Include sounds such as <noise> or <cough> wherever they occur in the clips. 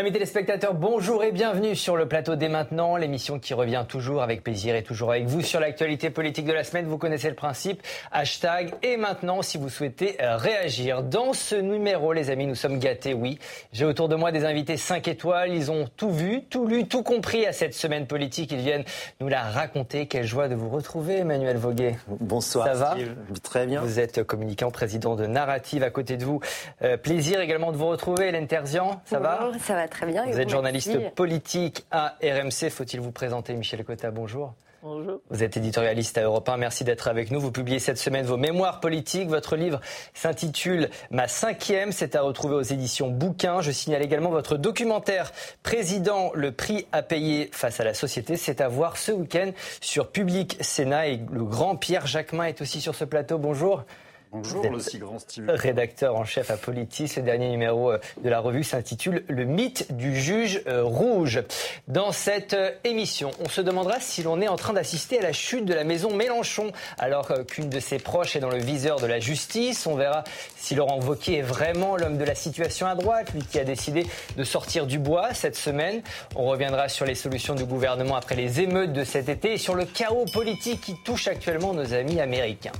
Amis téléspectateurs, bonjour et bienvenue sur le plateau dès maintenant, l'émission qui revient toujours avec plaisir et toujours avec vous sur l'actualité politique de la semaine. Vous connaissez le principe, hashtag et maintenant si vous souhaitez euh, réagir. Dans ce numéro, les amis, nous sommes gâtés, oui. J'ai autour de moi des invités 5 étoiles, ils ont tout vu, tout lu, tout compris à cette semaine politique. Ils viennent nous la raconter. Quelle joie de vous retrouver, Emmanuel Voguet. Bonsoir. Ça va Très bien. Vous êtes communicant, président de Narrative à côté de vous. Euh, plaisir également de vous retrouver, Hélène Terzian. Ça va? Ça va très bien. Vous êtes journaliste politique à RMC. Faut-il vous présenter, Michel Cotta Bonjour. Bonjour. Vous êtes éditorialiste à Europe 1. Merci d'être avec nous. Vous publiez cette semaine vos mémoires politiques. Votre livre s'intitule Ma cinquième. C'est à retrouver aux éditions Bouquin. Je signale également votre documentaire Président, le prix à payer face à la société. C'est à voir ce week-end sur Public Sénat. Et le grand Pierre Jacquemin est aussi sur ce plateau. Bonjour. Bonjour, le si grand Steve. Rédacteur en chef à Politis, le dernier numéro euh, de la revue s'intitule Le mythe du juge euh, rouge. Dans cette euh, émission, on se demandera si l'on est en train d'assister à la chute de la maison Mélenchon, alors qu'une de ses proches est dans le viseur de la justice. On verra si Laurent Wauquiez est vraiment l'homme de la situation à droite, lui qui a décidé de sortir du bois cette semaine. On reviendra sur les solutions du gouvernement après les émeutes de cet été et sur le chaos politique qui touche actuellement nos amis américains.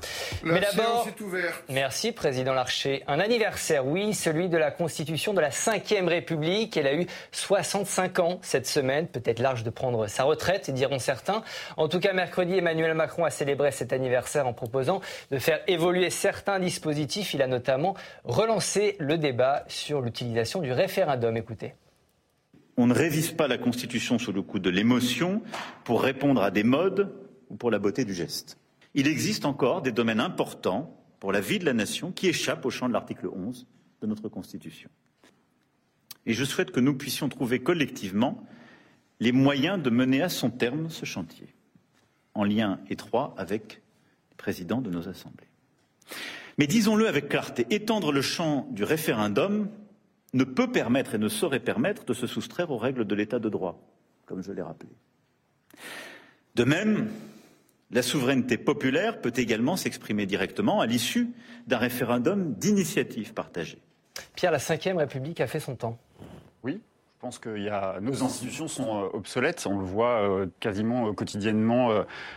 Mais d'abord, Merci, Président Larcher. Un anniversaire, oui, celui de la constitution de la Ve République. Elle a eu 65 ans cette semaine, peut-être large de prendre sa retraite, diront certains. En tout cas, mercredi, Emmanuel Macron a célébré cet anniversaire en proposant de faire évoluer certains dispositifs. Il a notamment relancé le débat sur l'utilisation du référendum. Écoutez. On ne révise pas la Constitution sous le coup de l'émotion pour répondre à des modes ou pour la beauté du geste. Il existe encore des domaines importants pour la vie de la nation qui échappe au champ de l'article 11 de notre Constitution. Et je souhaite que nous puissions trouver collectivement les moyens de mener à son terme ce chantier, en lien étroit avec les présidents de nos assemblées. Mais disons-le avec clarté, étendre le champ du référendum ne peut permettre et ne saurait permettre de se soustraire aux règles de l'état de droit, comme je l'ai rappelé. De même, la souveraineté populaire peut également s'exprimer directement à l'issue d'un référendum d'initiative partagée. Pierre, la Ve République a fait son temps. Oui, je pense que y a, nos institutions sont euh, obsolètes. On le voit euh, quasiment euh, quotidiennement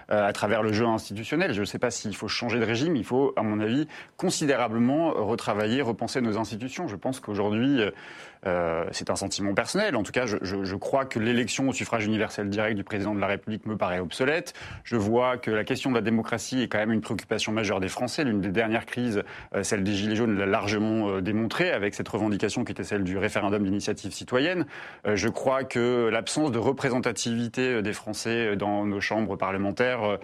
à travers le jeu institutionnel. Je ne sais pas s'il faut changer de régime. Il faut, à mon avis, considérablement retravailler, repenser nos institutions. Je pense qu'aujourd'hui, euh, c'est un sentiment personnel. En tout cas, je, je, je crois que l'élection au suffrage universel direct du président de la République me paraît obsolète. Je vois que la question de la démocratie est quand même une préoccupation majeure des Français. L'une des dernières crises, euh, celle des Gilets jaunes, l'a largement euh, démontré avec cette revendication qui était celle du référendum d'initiative citoyenne. Euh, je crois que l'absence de représentativité des Français dans nos chambres parlementaires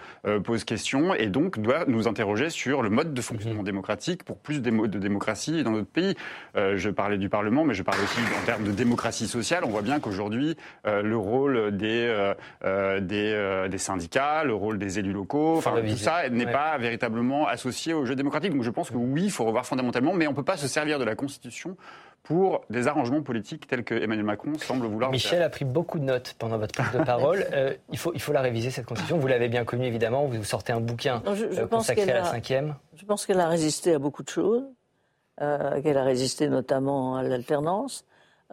pose question et donc doit nous interroger sur le mode de fonctionnement démocratique pour plus de démocratie dans notre pays. je parlais du Parlement, mais je parlais en termes de démocratie sociale, on voit bien qu'aujourd'hui, euh, le rôle des, euh, euh, des, des, syndicats, le rôle des élus locaux, enfin, tout ça n'est pas véritablement associé au jeu démocratique. Donc je pense que oui, il faut revoir fondamentalement, mais on ne peut pas se servir de la Constitution pour des arrangements politiques tels que Emmanuel Macron semble vouloir. Michel a pris beaucoup de notes pendant votre prise de parole. <laughs> il, faut, il faut la réviser, cette constitution. Vous l'avez bien connue, évidemment. Vous sortez un bouquin consacré à la cinquième. Je pense qu'elle a résisté à beaucoup de choses. Euh, qu'elle a résisté notamment à l'alternance.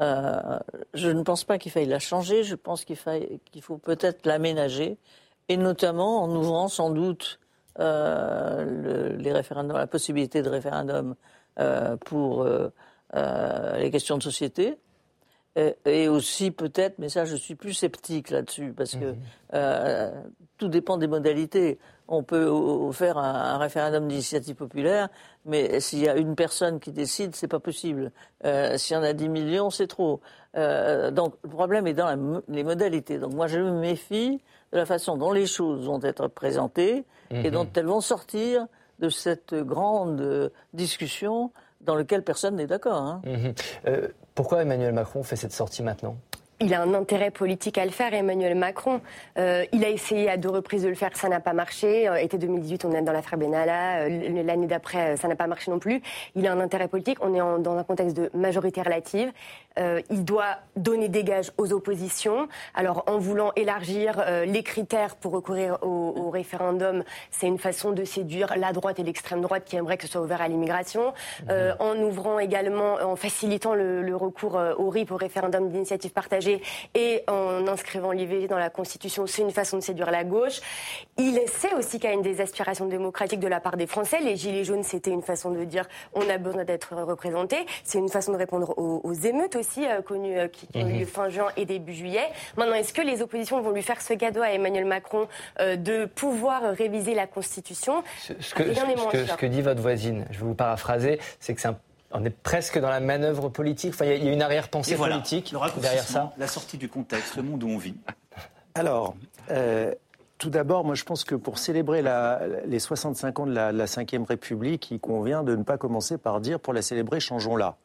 Euh, je ne pense pas qu'il faille la changer, je pense qu'il faut peut-être l'aménager, et notamment en ouvrant sans doute euh, les référendums, la possibilité de référendum pour les questions de société. Et, aussi peut-être, mais ça je suis plus sceptique là-dessus, parce que mmh. tout dépend des modalités on peut faire un, référendum d'initiative populaire, mais s'il y a une personne qui décide, c'est pas possible. Euh, s'il y en a 10 millions, c'est trop. Euh, donc le problème est dans les modalités. Donc moi, je me méfie de la façon dont les choses vont être présentées et dont mhm. elles vont sortir de cette grande discussion dans laquelle personne n'est d'accord. Hein. Mhm. Euh, pourquoi Emmanuel Macron fait cette sortie maintenant? Il a un intérêt politique à le faire, Emmanuel Macron. Euh, il a essayé à deux reprises de le faire, ça n'a pas marché. Euh, été 2018, on est dans l'affaire Benalla. Euh, l'année d'après, ça n'a pas marché non plus. Il a un intérêt politique. On est dans un contexte de majorité relative. Il doit donner des gages aux oppositions. Alors, en voulant élargir les critères pour recourir au, référendum, c'est une façon de séduire la droite et l'extrême droite qui aimeraient que ce soit ouvert à l'immigration. Mmh. en ouvrant également, en facilitant le, le recours au RIP, au référendum d'initiative partagée et en inscrivant l'IVG dans la Constitution, c'est une façon de séduire la gauche. Il sait aussi qu'il y a une des aspirations démocratiques de la part des Français. Les Gilets jaunes, c'était une façon de dire on a besoin d'être représenté. C'est une façon de répondre aux, émeutes aussi euh, connues euh, qui, ont eu lieu mhm. fin juin et début juillet. Maintenant, est-ce que les oppositions vont lui faire ce cadeau à Emmanuel Macron euh, de pouvoir réviser la Constitution? Ce, que, ce, que, dit votre voisine, je vais vous paraphraser, c'est que c'est un on est presque dans la manœuvre politique. Enfin, il y, a une arrière-pensée politique derrière ça. La sortie du contexte, le monde où on vit. Alors, euh, tout d'abord, moi je pense que pour célébrer les 65 ans de la, Ve République, il convient de ne pas commencer par dire pour la célébrer, changeons-la.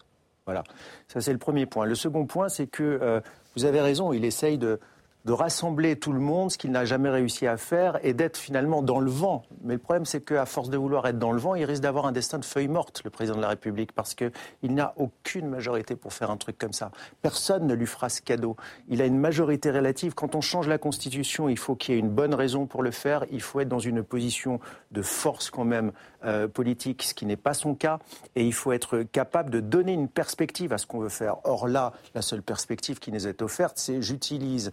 Voilà. Ça, c'est le premier point. Le second point, c'est que euh, vous avez raison, il essaye de, de rassembler tout le monde, ce qu'il n'a jamais réussi à faire, et d'être finalement dans le vent. Mais le problème, c'est qu'à force de vouloir être dans le vent, il risque d'avoir un destin de feuille morte, le président de la République, parce qu'il n'a aucune majorité pour faire un truc comme ça. Personne ne lui fera ce cadeau. Il a une majorité relative. Quand on change la Constitution, il faut qu'il y ait une bonne raison pour le faire. Il faut être dans une position de force quand même euh, politique, ce qui n'est pas son cas. Et il faut être capable de donner une perspective à ce qu'on veut faire. Or là, la seule perspective qui nous est offerte, c'est j'utilise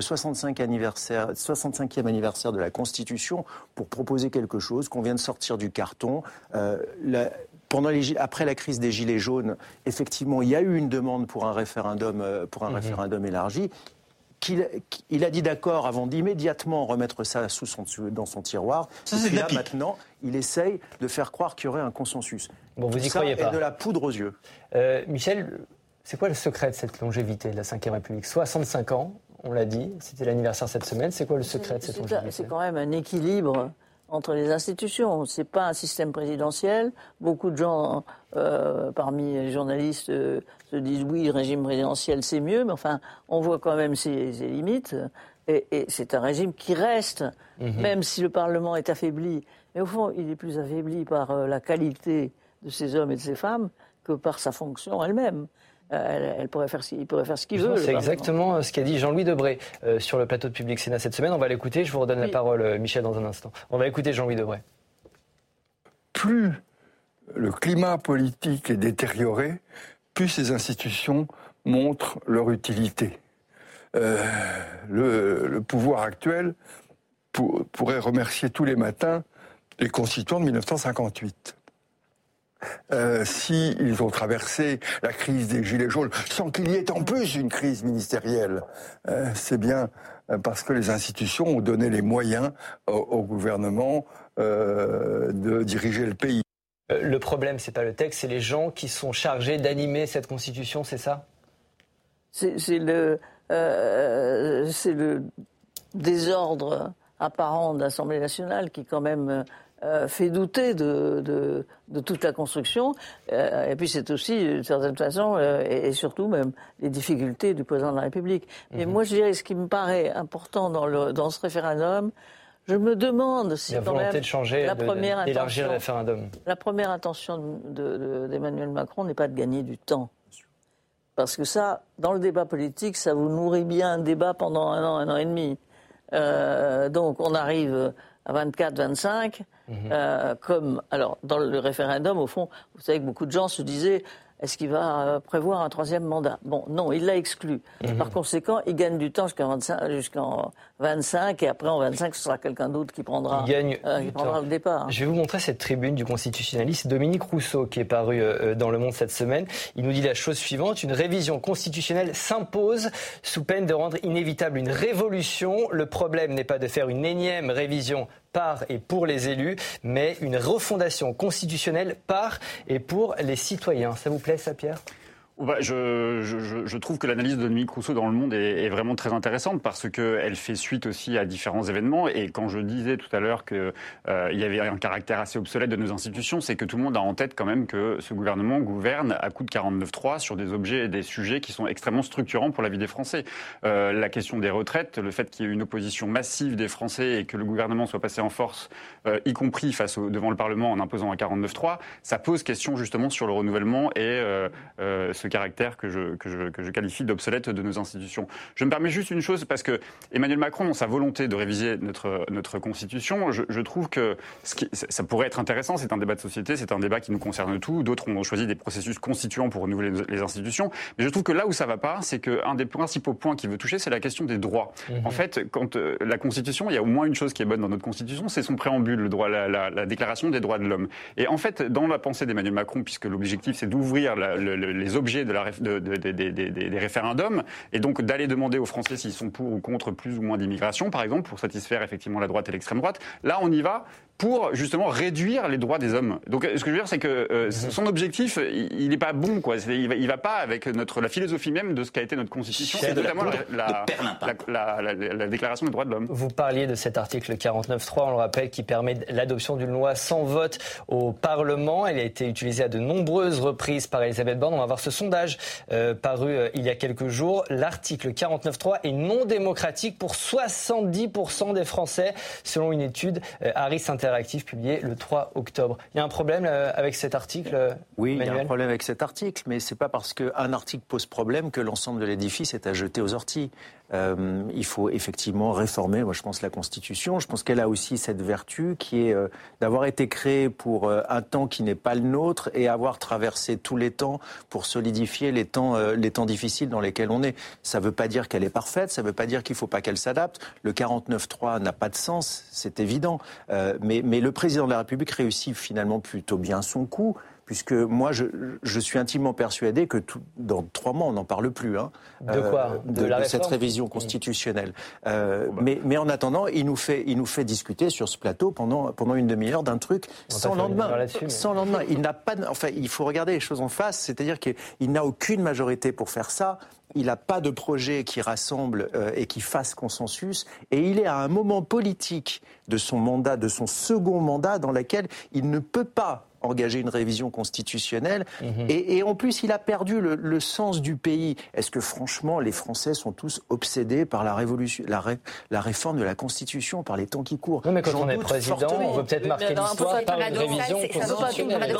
65 anniversaire, 65e anniversaire de la Constitution pour proposer quelque chose qu'on vient de sortir du carton. Euh, pendant les, après la crise des Gilets jaunes, effectivement, il y a eu une demande pour un référendum, euh, pour un mhm. référendum élargi. Qu'il, il a dit d'accord avant d'immédiatement remettre ça sous son, dans son tiroir. Ça, et là, maintenant, il essaye de faire croire qu'il y aurait un consensus. Bon, vous y croyez pas. de la poudre aux yeux. Euh, Michel, c'est quoi le secret de cette longévité de la Ve République? 65 ans, on l'a dit, c'était l'anniversaire cette semaine. C'est quoi le secret de cette longévité? C'est quand même un équilibre entre les institutions. Ce n'est pas un système présidentiel. Beaucoup de gens, euh, parmi les journalistes, euh, se disent oui, le régime présidentiel c'est mieux, mais enfin, on voit quand même ses, limites. Et, c'est un régime qui reste, mhm. même si le Parlement est affaibli. Mais au fond, il est plus affaibli par euh, la qualité de ces hommes et de ces femmes que par sa fonction elle-même. Euh, elle, pourrait faire, il pourrait faire ce qu'il veut. C'est exactement euh, ce qu'a dit Jean-Louis Debré euh, sur le plateau de Public Sénat cette semaine. On va l'écouter. Je vous redonne la parole, Michel, dans un instant. On va écouter Jean-Louis Debré. Plus le climat politique est détérioré, plus ces institutions montrent leur utilité. le, pouvoir actuel pourrait remercier tous les matins les constituants de 1958 euh, s'ils ont traversé la crise des Gilets jaunes sans qu'il y ait en plus une crise ministérielle. Euh, c'est bien euh, parce que les institutions ont donné les moyens au, gouvernement de diriger le pays. Le problème, c'est pas le texte, c'est les gens qui sont chargés d'animer cette constitution, c'est ça? C'est le, le désordre apparent de l'Assemblée nationale qui, quand même, euh, fait douter de, de, toute la construction. Euh, et puis c'est aussi, d'une certaine façon, euh, et, surtout même, les difficultés du président de la République. Mais mhm. moi, je dirais, ce qui me paraît important dans, le, dans ce référendum, je me demande si la volonté de changer, la première d'élargir le référendum. La première intention d'Emmanuel Macron n'est pas de gagner du temps. Parce que ça, dans le débat politique, ça vous nourrit bien un débat pendant un an, un an et demi. donc on arrive à 24, 25. Mhm. Euh, comme, alors, dans le référendum, au fond, vous savez que beaucoup de gens se disaient est-ce qu'il va euh, prévoir un troisième mandat? Bon, non, il l'a exclu. Mhm. Par conséquent, il gagne du temps jusqu'en 25, 25, et après en 25, ce sera quelqu'un d'autre qui prendra, euh, qui prendra le départ. Je vais vous montrer cette tribune du constitutionnaliste Dominique Rousseau qui est paru euh, dans Le Monde cette semaine. Il nous dit la chose suivante une révision constitutionnelle s'impose sous peine de rendre inévitable une révolution. Le problème n'est pas de faire une énième révision par et pour les élus, mais une refondation constitutionnelle par et pour les citoyens. Ça vous plaît, ça, Pierre? Je, trouve que l'analyse de Dominique Rousseau dans Le Monde est, vraiment très intéressante parce qu'elle fait suite aussi à différents événements. Et quand je disais tout à l'heure qu'il euh, y avait un caractère assez obsolète de nos institutions, c'est que tout le monde a en tête quand même que ce gouvernement gouverne à coup de 49-3 sur des objets et des sujets qui sont extrêmement structurants pour la vie des Français. Euh, la question des retraites, le fait qu'il y ait une opposition massive des Français et que le gouvernement soit passé en force, euh, y compris face devant le Parlement en imposant un 49-3, ça pose question justement sur le renouvellement et euh, ce caractère que je, que je, que je qualifie d'obsolète de nos institutions. Je me permets juste une chose, parce que Emmanuel Macron, dans sa volonté de réviser notre, notre Constitution, je, je trouve que ce qui, ça pourrait être intéressant, c'est un débat de société, c'est un débat qui nous concerne tous, d'autres ont choisi des processus constituants pour renouveler les institutions, mais je trouve que là où ça va pas, c'est qu'un des principaux points qu'il veut toucher, c'est la question des droits. En fait, quand euh, la Constitution, il y a au moins une chose qui est bonne dans notre Constitution, c'est son préambule, le droit, la, la, la Déclaration des droits de l'homme. Et en fait, dans la pensée d'Emmanuel Macron, puisque l'objectif c'est d'ouvrir le, le, les objets de la, de, de, de, des référendums, et donc d'aller demander aux Français s'ils sont pour ou contre plus ou moins d'immigration, par exemple, pour satisfaire effectivement la droite et l'extrême droite, là on y va pour justement réduire les droits des hommes. Donc ce que je veux dire, c'est que euh, son objectif, il n'est pas bon, quoi. Il va, il va pas avec notre la philosophie même de ce qu'a été notre constitution, C'est et notamment la, la, la, la- la déclaration des droits de l'homme. Vous parliez de cet article 49.3, on le rappelle, qui permet l'adoption d'une loi sans vote au Parlement. Elle a été utilisée à de nombreuses reprises par Elisabeth Borne. On va voir ce sondage euh, paru euh, il y a quelques jours. L'article 49.3 est non démocratique pour 70% des Français, selon une étude euh, Harris Interactive publiée le 3 octobre. Il y a un problème avec cet article Oui, il y a Emmanuel? un problème avec cet article, mais c'est pas parce qu'un article pose problème que l'ensemble de l'édifice est à jeter aux orties. Euh, il faut effectivement réformer, moi je pense, la Constitution. Je pense qu'elle a aussi cette vertu qui est euh, d'avoir été créée pour euh, un temps qui n'est pas le nôtre et avoir traversé tous les temps pour solidifier les temps, euh, les temps difficiles dans lesquels on est. Ça ne veut pas dire qu'elle est parfaite, ça ne veut pas dire qu'il ne faut pas qu'elle s'adapte. Le 49.3 n'a pas de sens, c'est évident. Euh, mais, mais le président de la République réussit finalement plutôt bien son coup puisque moi, je, je suis intimement persuadé que tout, dans trois mois, on n'en parle plus. Hein, De quoi de, De la de cette révision constitutionnelle. Euh, mais, mais en attendant, il nous, fait, il nous fait discuter sur ce plateau pendant, pendant une demi-heure d'un truc On sans lendemain. mais- Sans lendemain. Il n'a pas, enfin, il faut regarder les choses en face, c'est-à-dire qu'il n'a aucune majorité pour faire ça. Il n'a pas de projet qui rassemble euh, et qui fasse consensus. Et il est à un moment politique de son mandat, de son second mandat, dans lequel il ne peut pas engager une révision constitutionnelle. et, et en plus, il a perdu le, le sens du pays. Est-ce que franchement, les Français sont tous obsédés par la, révolution, la, ré- la réforme de la Constitution, par les temps qui courent? Non, mais quand on est président, fortement. on veut peut-être marquer l'histoire par une révision constitutionnelle.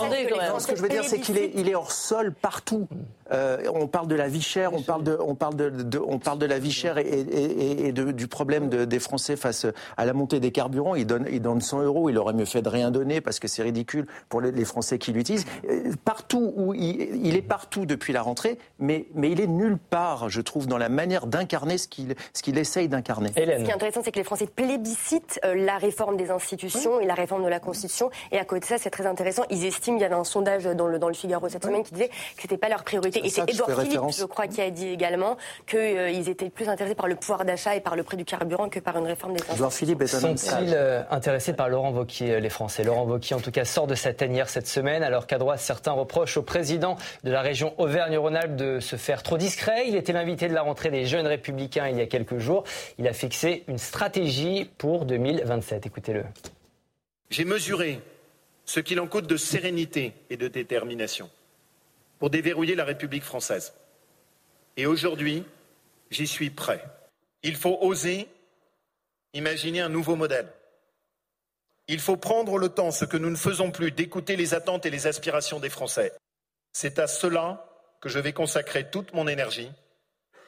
Ce que je veux dire, c'est qu'il est, il est hors sol partout. Euh, on parle de la vie chère, on parle de, on parle de, de- on parle de la vie chère et, et- et- et de- du problème de- des Français face à la montée des carburants. Ils donnent, ils donnent 100 euros. Il aurait mieux fait de rien donner parce que c'est ridicule pour les, les Français qui l'utilisent. Euh, Partout où il, il est partout depuis la rentrée, mais, mais il est nulle part, je trouve, dans la manière d'incarner ce qu'il, ce qu'il essaye d'incarner. Ce qui est intéressant, c'est que les Français plébiscitent euh, la réforme des institutions et la réforme de la Constitution. Et à côté de ça, c'est très intéressant. Ils estiment, il y avait un sondage dans le, dans le Figaro cette semaine qui disait que c'était pas leur priorité. Et C'est Edouard Philippe, référence. je crois, qui a dit également qu'ils étaient plus intéressés par le pouvoir d'achat et par le prix du carburant que par une réforme des institutions. Edouard Philippe est un Sont-ils euh, intéressés par Laurent Wauquiez, euh, les Français? Laurent Wauquiez, en tout cas, sort de sa tanière cette semaine, alors qu'à droite, certains reprochent au président de la région Auvergne-Rhône-Alpes de se faire trop discret. Il était l'invité de la rentrée des jeunes républicains il y a quelques jours. Il a fixé une stratégie pour 2027. Écoutez-le. J'ai mesuré ce qu'il en coûte de sérénité et de détermination pour déverrouiller la République française. Et aujourd'hui, j'y suis prêt. Il faut oser imaginer un nouveau modèle. Il faut prendre le temps, ce que nous ne faisons plus, d'écouter les attentes et les aspirations des Français. C'est à cela que je vais consacrer toute mon énergie,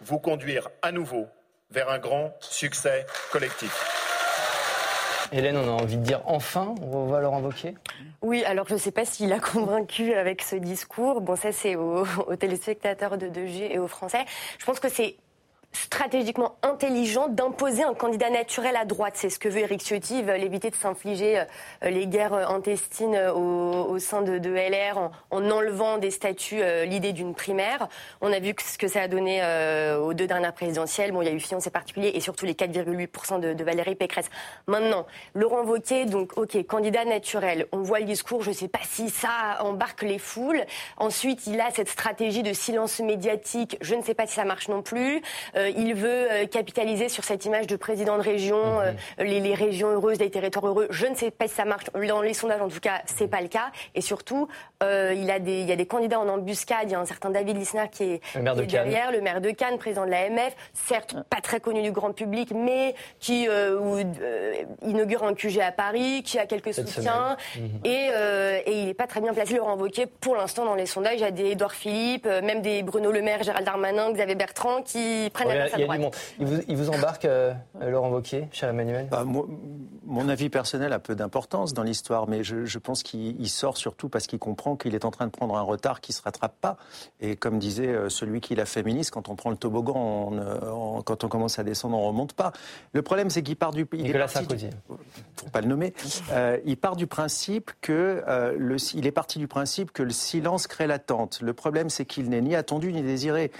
vous conduire à nouveau vers un grand succès collectif. Hélène, on a envie de dire enfin, on revoit Laurent Wauquiez Oui, alors je ne sais pas s'il a <laughs> convaincu avec ce discours. Bon, ça c'est aux, <laughs> aux téléspectateurs de 2G et aux Français. Je pense que c'est stratégiquement intelligent d'imposer un candidat naturel à droite. C'est ce que veut Eric Ciotti. Éviter de s'infliger euh, les guerres intestines euh, au, sein de, LR en, enlevant des statuts euh, l'idée d'une primaire. On a vu ce que ça a donné aux deux dernières présidentielles. Bon, il y a eu Fillon, c'est particulier, et surtout les 4,8% de, de, Valérie Pécresse. Maintenant, Laurent Wauquiez, donc, ok, candidat naturel. On voit le discours, je ne sais pas si ça embarque les foules. Ensuite, il a cette stratégie de silence médiatique. Je ne sais pas si ça marche non plus. Euh, il veut euh, capitaliser sur cette image de président de région, mhm. euh, les, régions heureuses, les territoires heureux. Je ne sais pas si ça marche. Dans les sondages, en tout cas, c'est pas le cas. Et surtout, il, a des, il y a des candidats en embuscade. Il y a un certain David Lisnard qui est, le maire de derrière, le maire de Cannes, président de l'AMF, certes pas très connu du grand public, mais qui inaugure un QG à Paris, qui a quelques soutiens. Mhm. Et, et, il n'est pas très bien placé, Laurent Wauquiez, pour l'instant, dans les sondages. Il y a des Edouard Philippe, même des Bruno Le Maire, Gérald Darmanin, Xavier Bertrand, qui prennent la il vous, il vous embarque, euh, Laurent Wauquiez, cher Emmanuel bah, Mon avis personnel a peu d'importance dans l'histoire, mais je, pense qu'il sort surtout parce qu'il comprend qu'il est en train de prendre un retard qui ne se rattrape pas. Et comme disait euh, celui qui l'a féministe, quand on prend le toboggan, quand on commence à descendre, on ne remonte pas. Le problème, c'est qu'il part du... Il Nicolas Sarkozy. Pour pas le nommer. Euh, il part du principe que... le, il est parti du principe que le silence crée l'attente. Le problème, c'est qu'il n'est ni attendu ni désiré,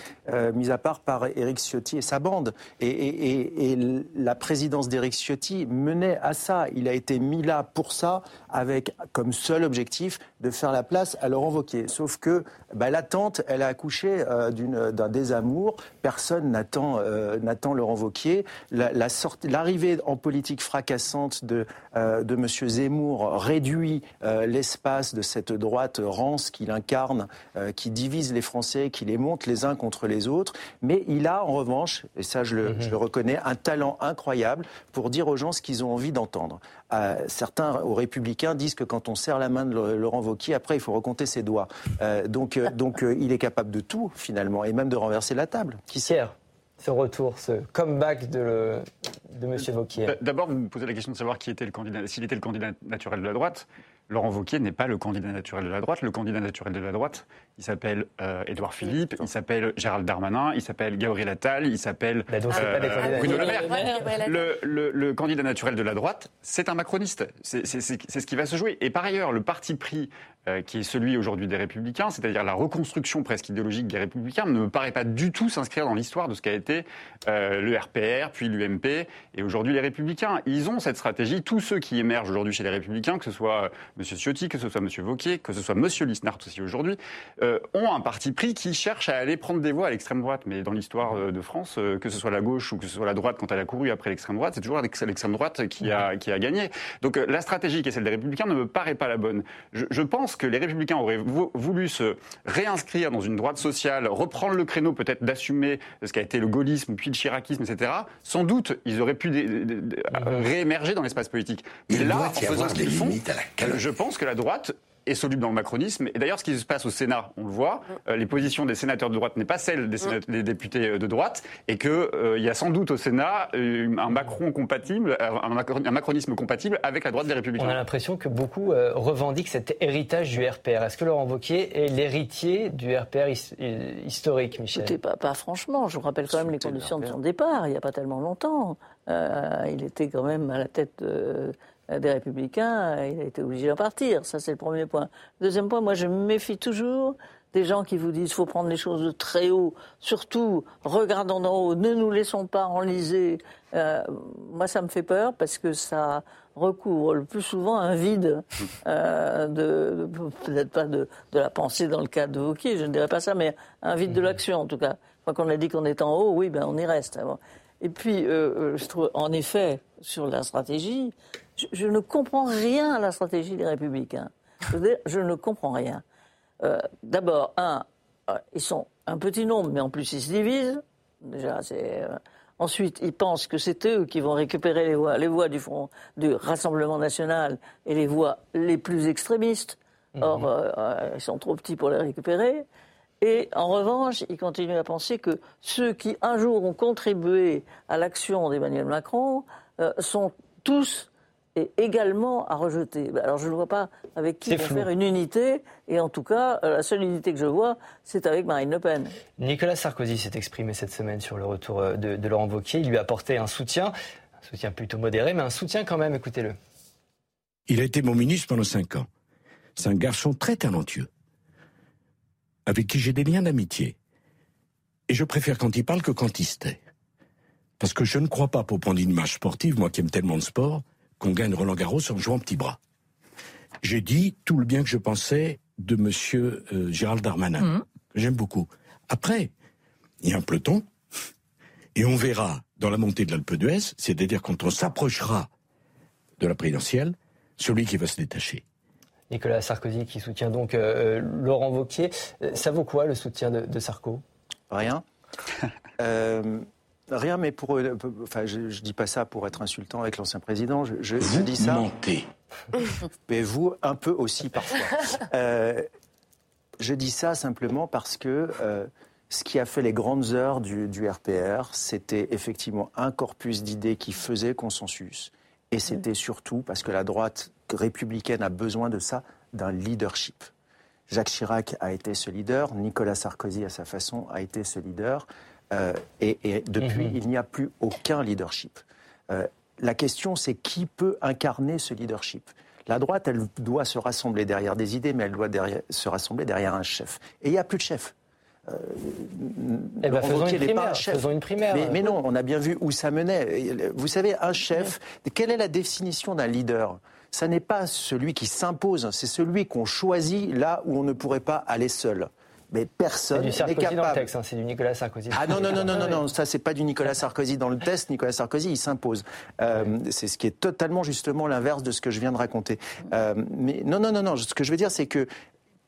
mis à part par Éric Ciotti et sa bande. Et, la présidence d'Éric Ciotti menait à ça. Il a été mis là pour ça, avec comme seul objectif de faire la place à Laurent Wauquiez. Sauf que bah, l'attente, elle a accouché euh, d'un désamour. Personne n'attend euh, Laurent Wauquiez. L'arrivée en politique fracassante de, euh, de M. Zemmour réduit l'espace de cette droite rance qu'il incarne, qui divise les Français, qui les monte les uns contre les autres. Mais il a en revanche, et ça je le, je le reconnais, un talent incroyable pour dire aux gens ce qu'ils ont envie d'entendre. Euh, certains, aux Républicains, disent que quand on serre la main de Laurent Wauquiez, après, il faut recompter ses doigts. Euh, donc, euh, donc il est capable de tout, finalement, et même de renverser la table. Qui sert ce retour, ce comeback de, de M. Wauquiez D'abord, vous me posez la question de savoir qui était le candidat, s'il était le candidat naturel de la droite. Laurent Wauquiez n'est pas le candidat naturel de la droite. Le candidat naturel de la droite, il s'appelle euh, Édouard Philippe, il s'appelle Gérald Darmanin, il s'appelle Gabriel Attal, il s'appelle euh, Bruno Le Maire. Le, candidat naturel de la droite, c'est un macroniste. C'est ce qui va se jouer. Et par ailleurs, le parti pris euh, qui est celui aujourd'hui des Républicains, c'est-à-dire la reconstruction presque idéologique des Républicains, ne me paraît pas du tout s'inscrire dans l'histoire de ce qu'a été euh, le RPR, puis l'UMP, et aujourd'hui les Républicains. Ils ont cette stratégie. Tous ceux qui émergent aujourd'hui chez les Républicains, que ce soit M. Ciotti, que ce soit M. Vauquier, que ce soit M. Lisnart aussi aujourd'hui, ont un parti pris qui cherche à aller prendre des voix à l'extrême droite. Mais dans l'histoire de France, que ce soit la gauche ou que ce soit la droite quand elle a couru après l'extrême droite, c'est toujours l'extrême droite qui a, qui a gagné. Donc la stratégie qui est celle des Républicains ne me paraît pas la bonne. Je, je pense que les Républicains auraient voulu se réinscrire dans une droite sociale, reprendre le créneau peut-être d'assumer ce qu'a été le gaullisme, puis le chiracisme, etc., sans doute, ils auraient pu réémerger dans l'espace politique. Mais là, en faisant ce qu'ils font, je pense que la droite est soluble dans le macronisme. Et d'ailleurs, ce qui se passe au Sénat, on le voit, euh, les positions des sénateurs de droite n'est pas celle des, députés euh, de droite, et qu'il euh, y a sans doute au Sénat un Macron compatible, un, macronisme compatible avec la droite des Républicains. On a l'impression que beaucoup revendiquent cet héritage du RPR. Est-ce que Laurent Wauquiez est l'héritier du RPR historique, Michel? Pas, pas, franchement. Je vous rappelle quand même les conditions de son départ, il n'y a pas tellement longtemps. il était quand même à la tête de des Républicains, il a été obligé d'en partir. Ça, c'est le premier point. Deuxième point, moi, je me méfie toujours des gens qui vous disent qu'il faut prendre les choses de très haut, surtout regardons d'en haut, ne nous laissons pas enliser. Euh, moi, ça me fait peur parce que ça recouvre le plus souvent un vide, euh, de, peut-être pas de, la pensée dans le cas de Wauquiez, je ne dirais pas ça, mais un vide de l'action en tout cas. Quand on a dit qu'on est en haut, oui, ben on y reste. Et puis, euh, je trouve, en effet, sur la stratégie, je, ne comprends rien à la stratégie des Républicains. Je, ne comprends rien. Euh, d'abord, un, euh, ils sont un petit nombre, mais en plus ils se divisent. Déjà, c'est. Euh, ensuite, ils pensent que c'est eux qui vont récupérer les voix, les voix du Front, du Rassemblement national et les voix les plus extrémistes. Mhm. Or, ils sont trop petits pour les récupérer. Et en revanche, ils continuent à penser que ceux qui un jour ont contribué à l'action d'Emmanuel Macron sont tous est également à rejeter. Bah, alors je ne vois pas avec qui faire une unité, et en tout cas, euh, la seule unité que je vois, c'est avec Marine Le Pen. Nicolas Sarkozy s'est exprimé cette semaine sur le retour euh, de, Laurent Wauquiez. Il lui a apporté un soutien, un soutien plutôt modéré, mais un soutien quand même, écoutez-le. Il a été mon ministre pendant cinq ans. C'est un garçon très talentueux, avec qui j'ai des liens d'amitié. Et je préfère quand il parle que quand il se tait. Parce que je ne crois pas, pour prendre une image sportive, moi qui aime tellement de sport, qu'on gagne Roland Garros en jouant petit bras. J'ai dit tout le bien que je pensais de Monsieur euh, Gérald Darmanin, mhm. que j'aime beaucoup. Après, il y a un peloton, et on verra dans la montée de l'Alpe d'Huez, c'est-à-dire quand on s'approchera de la présidentielle, celui qui va se détacher. Nicolas Sarkozy qui soutient donc euh, euh, Laurent Wauquiez. Ça vaut quoi le soutien de, de Sarko? Rien. <laughs> Rien, mais pour. Euh, enfin, je, ne dis pas ça pour être insultant avec l'ancien président. Je, je, vous dis ça. Mentez. <laughs> Mais vous, un peu aussi parfois. Euh, je dis ça simplement parce que euh, ce qui a fait les grandes heures du, du RPR, c'était effectivement un corpus d'idées qui faisait consensus. Et c'était surtout parce que la droite républicaine a besoin de ça, d'un leadership. Jacques Chirac a été ce leader, Nicolas Sarkozy à sa façon a été ce leader. Euh, et, depuis, mhm. il n'y a plus aucun leadership. Euh, la question, c'est qui peut incarner ce leadership? La droite, elle doit se rassembler derrière des idées, mais elle doit se rassembler derrière un chef. Et il n'y a plus de chef. Euh, eh ben, faisons, une primaire, faisons, une primaire, mais, non, on a bien vu où ça menait. Vous savez, un chef, quelle est la définition d'un leader? Ça n'est pas celui qui s'impose, c'est celui qu'on choisit là où on ne pourrait pas aller seul mais personne n'est capable. Dans le texte, hein, c'est du Nicolas Sarkozy. Ah non non non non non, <laughs> non ça c'est pas du Nicolas Sarkozy dans le test. Nicolas Sarkozy, il s'impose. Euh, c'est ce qui est totalement justement l'inverse de ce que je viens de raconter. Euh, mais non non non non, ce que je veux dire c'est que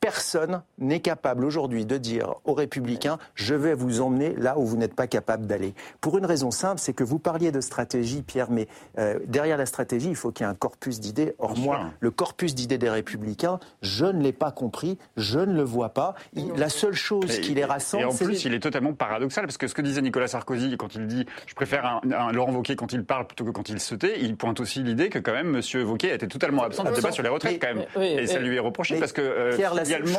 Personne n'est capable aujourd'hui de dire aux républicains je vais vous emmener là où vous n'êtes pas capable d'aller. Pour une raison simple, c'est que vous parliez de stratégie, Pierre, mais euh, derrière la stratégie, il faut qu'il y ait un corpus d'idées. Or, moi, le corpus d'idées des républicains, je ne l'ai pas compris, je ne le vois pas. la seule chose qui les rassemble. Et en plus, il est totalement paradoxal, parce que ce que disait Nicolas Sarkozy quand il dit je préfère un, Laurent Wauquiez quand il parle plutôt que quand il se tait, il pointe aussi l'idée que quand même M. Wauquiez était totalement absent du débat sur les retraites, quand même. et ça lui est reproché, parce que. Euh,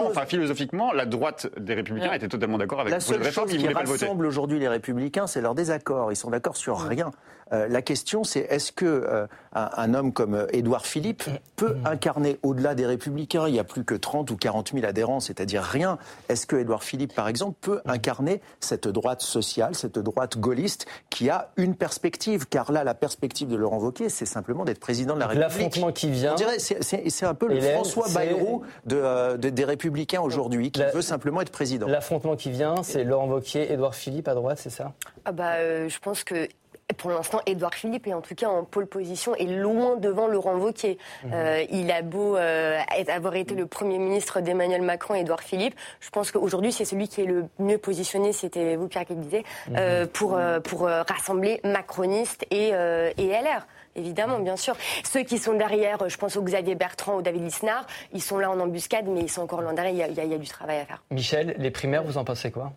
enfin philosophiquement, la droite des Républicains était totalement d'accord avec la seule réforme, chose qui rassemble aujourd'hui les Républicains, c'est leur désaccord. Ils sont d'accord sur rien. Euh, la question, c'est est-ce que euh, un, homme comme euh, Édouard Philippe peut incarner au-delà des Républicains? Il y a plus que 30 ou 40 000 adhérents, c'est-à-dire rien. Est-ce que Édouard Philippe, par exemple, peut incarner cette droite sociale, cette droite gaulliste qui a une perspective? Car là, la perspective de Laurent Wauquiez, c'est simplement d'être président de la République. L'affrontement qui vient. On dirait, c'est un peu le François Bayrou de, des Républicains aujourd'hui, qui veut simplement être président. L'affrontement qui vient, c'est Laurent Wauquiez, Édouard Philippe à droite, c'est ça? Ah bah, Je pense que pour l'instant, Édouard Philippe est en tout cas en pole position et loin devant Laurent Wauquiez. Mhm. Euh, il a beau euh, avoir été le Premier ministre d'Emmanuel Macron, Édouard Philippe, je pense qu'aujourd'hui, c'est celui qui est le mieux positionné, c'était vous Pierre qui le disiez, mhm. euh, pour, pour rassembler macronistes et, et LR. Évidemment, bien sûr. Ceux qui sont derrière, je pense au Xavier Bertrand, au David Lisnard, ils sont là en embuscade, mais ils sont encore loin derrière. Il y, il y a du travail à faire. Michel, les primaires, vous en pensez quoi?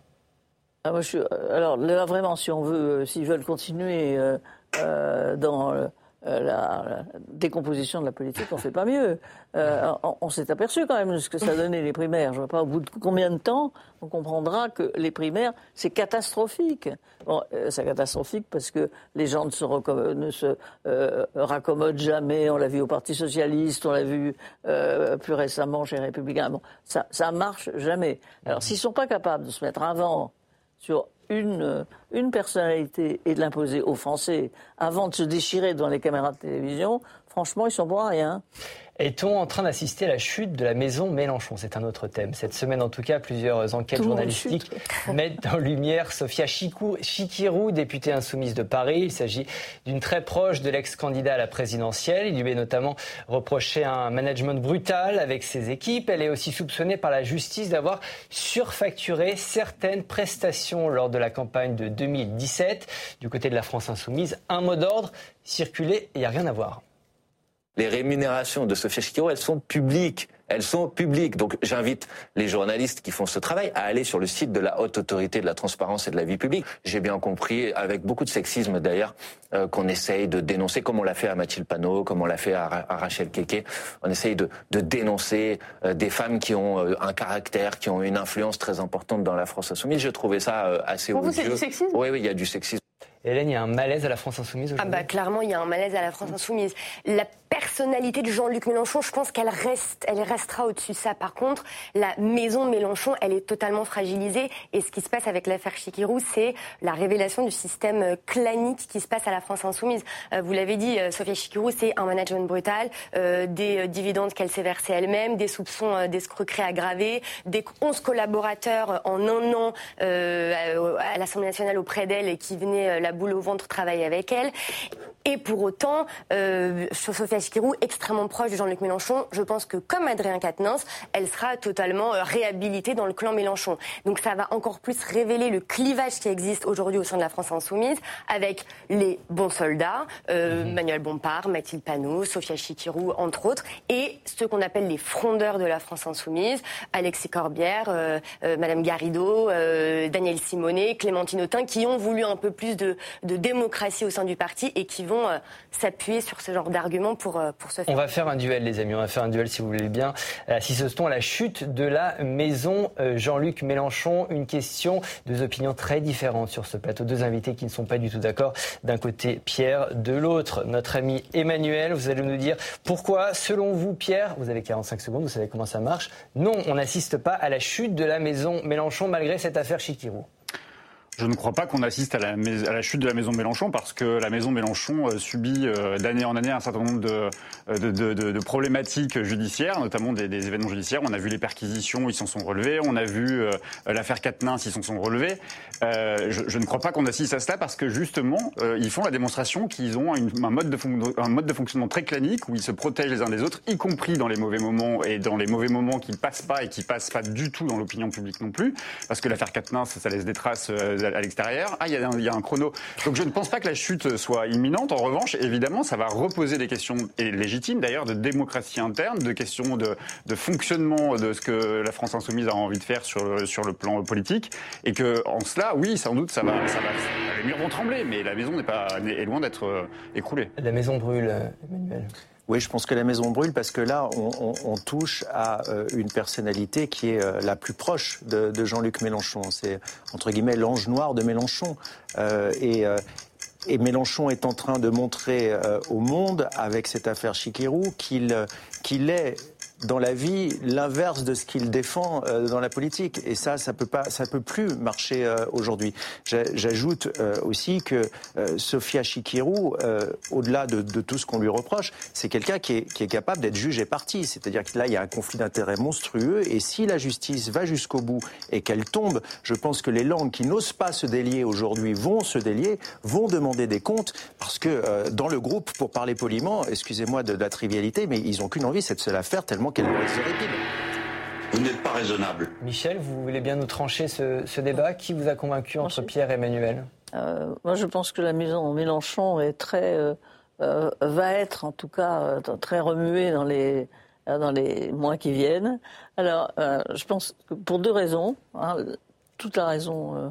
Ah, euh, alors là, vraiment, si on veut, euh, s'ils veulent continuer euh, dans la, décomposition de la politique, on ne fait pas mieux. on, s'est aperçu quand même de ce que ça donnait les primaires. Je ne vois pas au bout de combien de temps on comprendra que les primaires, c'est catastrophique. Bon, c'est catastrophique parce que les gens ne se, ne raccommodent jamais. On l'a vu au Parti socialiste, on l'a vu plus récemment chez les Républicains. Bon, ça, ça marche jamais. Alors, s'ils sont pas capables de se mettre avant sur une, une personnalité et de l'imposer aux Français avant de se déchirer devant les caméras de télévision, franchement, ils sont pour rien. Est-on en train d'assister à la chute de la maison Mélenchon? C'est un autre thème. Cette semaine, en tout cas, plusieurs enquêtes journalistiques <laughs> mettent en lumière Sophia Chikirou, députée insoumise de Paris. Il s'agit d'une très proche de l'ex-candidat à la présidentielle. Il lui est notamment reproché un management brutal avec ses équipes. Elle est aussi soupçonnée par la justice d'avoir surfacturé certaines prestations lors de la campagne de 2017. Du côté de la France insoumise, un mot d'ordre, circuler, il n'y a rien à voir. Les rémunérations de Sophia Chikiro, elles sont publiques. Elles sont publiques. Donc j'invite les journalistes qui font ce travail à aller sur le site de la haute autorité de la transparence et de la vie publique. J'ai bien compris, avec beaucoup de sexisme d'ailleurs, euh, qu'on essaye de dénoncer, comme on l'a fait à Mathilde Panot, comme on l'a fait à, à, Rachel Keke, on essaye de, de dénoncer euh, des femmes qui ont euh, un caractère, qui ont une influence très importante dans la France insoumise. Je trouvais ça assez Pour odieux. vous, c'est du sexisme? Oui, oui, il y a du sexisme. Hélène, il y a un malaise à la France insoumise Ah bah clairement, il y a un malaise à la France insoumise. La personnalité de Jean-Luc Mélenchon, je pense qu'elle reste, elle restera au-dessus de ça. Par contre, la maison Mélenchon, elle est totalement fragilisée. Et ce qui se passe avec l'affaire Chikirou, c'est la révélation du système euh, clanique qui se passe à la France insoumise. Euh, vous l'avez dit, euh, Sophia Chikirou, c'est un management brutal, des dividendes qu'elle s'est versés elle-même, des soupçons d'escroquerie aggravée, des 11 collaborateurs en un an euh, à l'Assemblée nationale auprès d'elle et qui venaient la boule au ventre travailler avec elle. Et pour autant, euh, Sophia Chikirou, extrêmement proche de Jean-Luc Mélenchon, je pense que comme Adrien Quatennens, elle sera totalement euh, réhabilitée dans le clan Mélenchon. Donc ça va encore plus révéler le clivage qui existe aujourd'hui au sein de la France insoumise, avec les bons soldats, euh, Manuel Bompard, Mathilde Panot, Sophia Chikirou, entre autres, et ceux qu'on appelle les frondeurs de la France insoumise, Alexis Corbière, euh, euh, Madame Garrido, Daniel Simonet, Clémentine Autain, qui ont voulu un peu plus de, de démocratie au sein du parti et qui vont s'appuyer sur ce genre d'arguments pour, euh, pour se faire. On va faire un duel, les amis. On va faire un duel, si vous voulez bien. Euh, Assiste-t-on à la chute de la maison euh, Jean-Luc Mélenchon Une question, deux opinions très différentes sur ce plateau. Deux invités qui ne sont pas du tout d'accord. D'un côté, Pierre, de l'autre, notre ami Emmanuel. Vous allez nous dire pourquoi, selon vous, Pierre, vous avez 45 secondes, vous savez comment ça marche. Non, on n'assiste pas à la chute de la maison Mélenchon malgré cette affaire Chikirou. Je ne crois pas qu'on assiste à la, à la chute de la maison Mélenchon parce que la maison Mélenchon euh, subit euh, d'année en année un certain nombre de, euh, de, de- de- de problématiques judiciaires, notamment des, des événements judiciaires. On a vu les perquisitions, ils s'en sont relevés. On a vu l'affaire Quatennens, ils s'en sont relevés. Euh, je, je ne crois pas qu'on assiste à cela parce que justement, euh, ils font la démonstration qu'ils ont une- un, mode de un mode de fonctionnement très clanique où ils se protègent les uns des autres, y compris dans les mauvais moments et dans les mauvais moments qui ne passent pas et qui passent pas du tout dans l'opinion publique non plus. Parce que l'affaire Quatennens, ça laisse des traces euh, à l'extérieur. Ah, il y, a un- chrono. Donc je ne pense pas que la chute soit imminente. En revanche, évidemment, ça va reposer des questions et légitimes d'ailleurs de démocratie interne, de questions de, de fonctionnement de ce que la France insoumise a envie de faire sur le, sur le plan politique. Et que en cela, oui, sans doute, ça va, les murs vont trembler, mais la maison n'est pas est loin d'être euh, écroulée. La maison brûle, euh, Emmanuel. Oui, je pense que la maison brûle parce que là, on, on- on touche à euh, une personnalité qui est euh, la plus proche de, de Jean-Luc Mélenchon. C'est entre guillemets l'ange noir de Mélenchon. Euh, et, euh, et Mélenchon est en train de montrer euh, au monde, avec cette affaire Chikirou, qu'il qu'il est dans la vie l'inverse de ce qu'il défend euh, dans la politique. Et ça, ça peut pas, ça peut plus marcher euh, aujourd'hui. J'a- J'ajoute euh, aussi que Sophia Chikirou, au-delà de, de tout ce qu'on lui reproche, c'est quelqu'un qui est, qui est capable d'être juge et parti. C'est-à-dire que là, il y a un conflit d'intérêts monstrueux. Et si la justice va jusqu'au bout et qu'elle tombe, je pense que les langues qui n'osent pas se délier aujourd'hui vont se délier, vont demander des comptes, parce que dans le groupe, pour parler poliment, excusez-moi de, de la trivialité, mais ils n'ont qu'une envie, c'est de se la faire tellement qu'elle. Vous n'êtes pas raisonnable. Michel, vous voulez bien nous trancher ce, ce débat? Qui vous a convaincu entre Pierre et Emmanuel? Euh, moi, je pense que la maison Mélenchon est très, euh, euh, va être en tout cas euh, très remuée dans les, euh, dans les mois qui viennent. Alors, euh, je pense que pour deux raisons. hein, toute la raison, euh,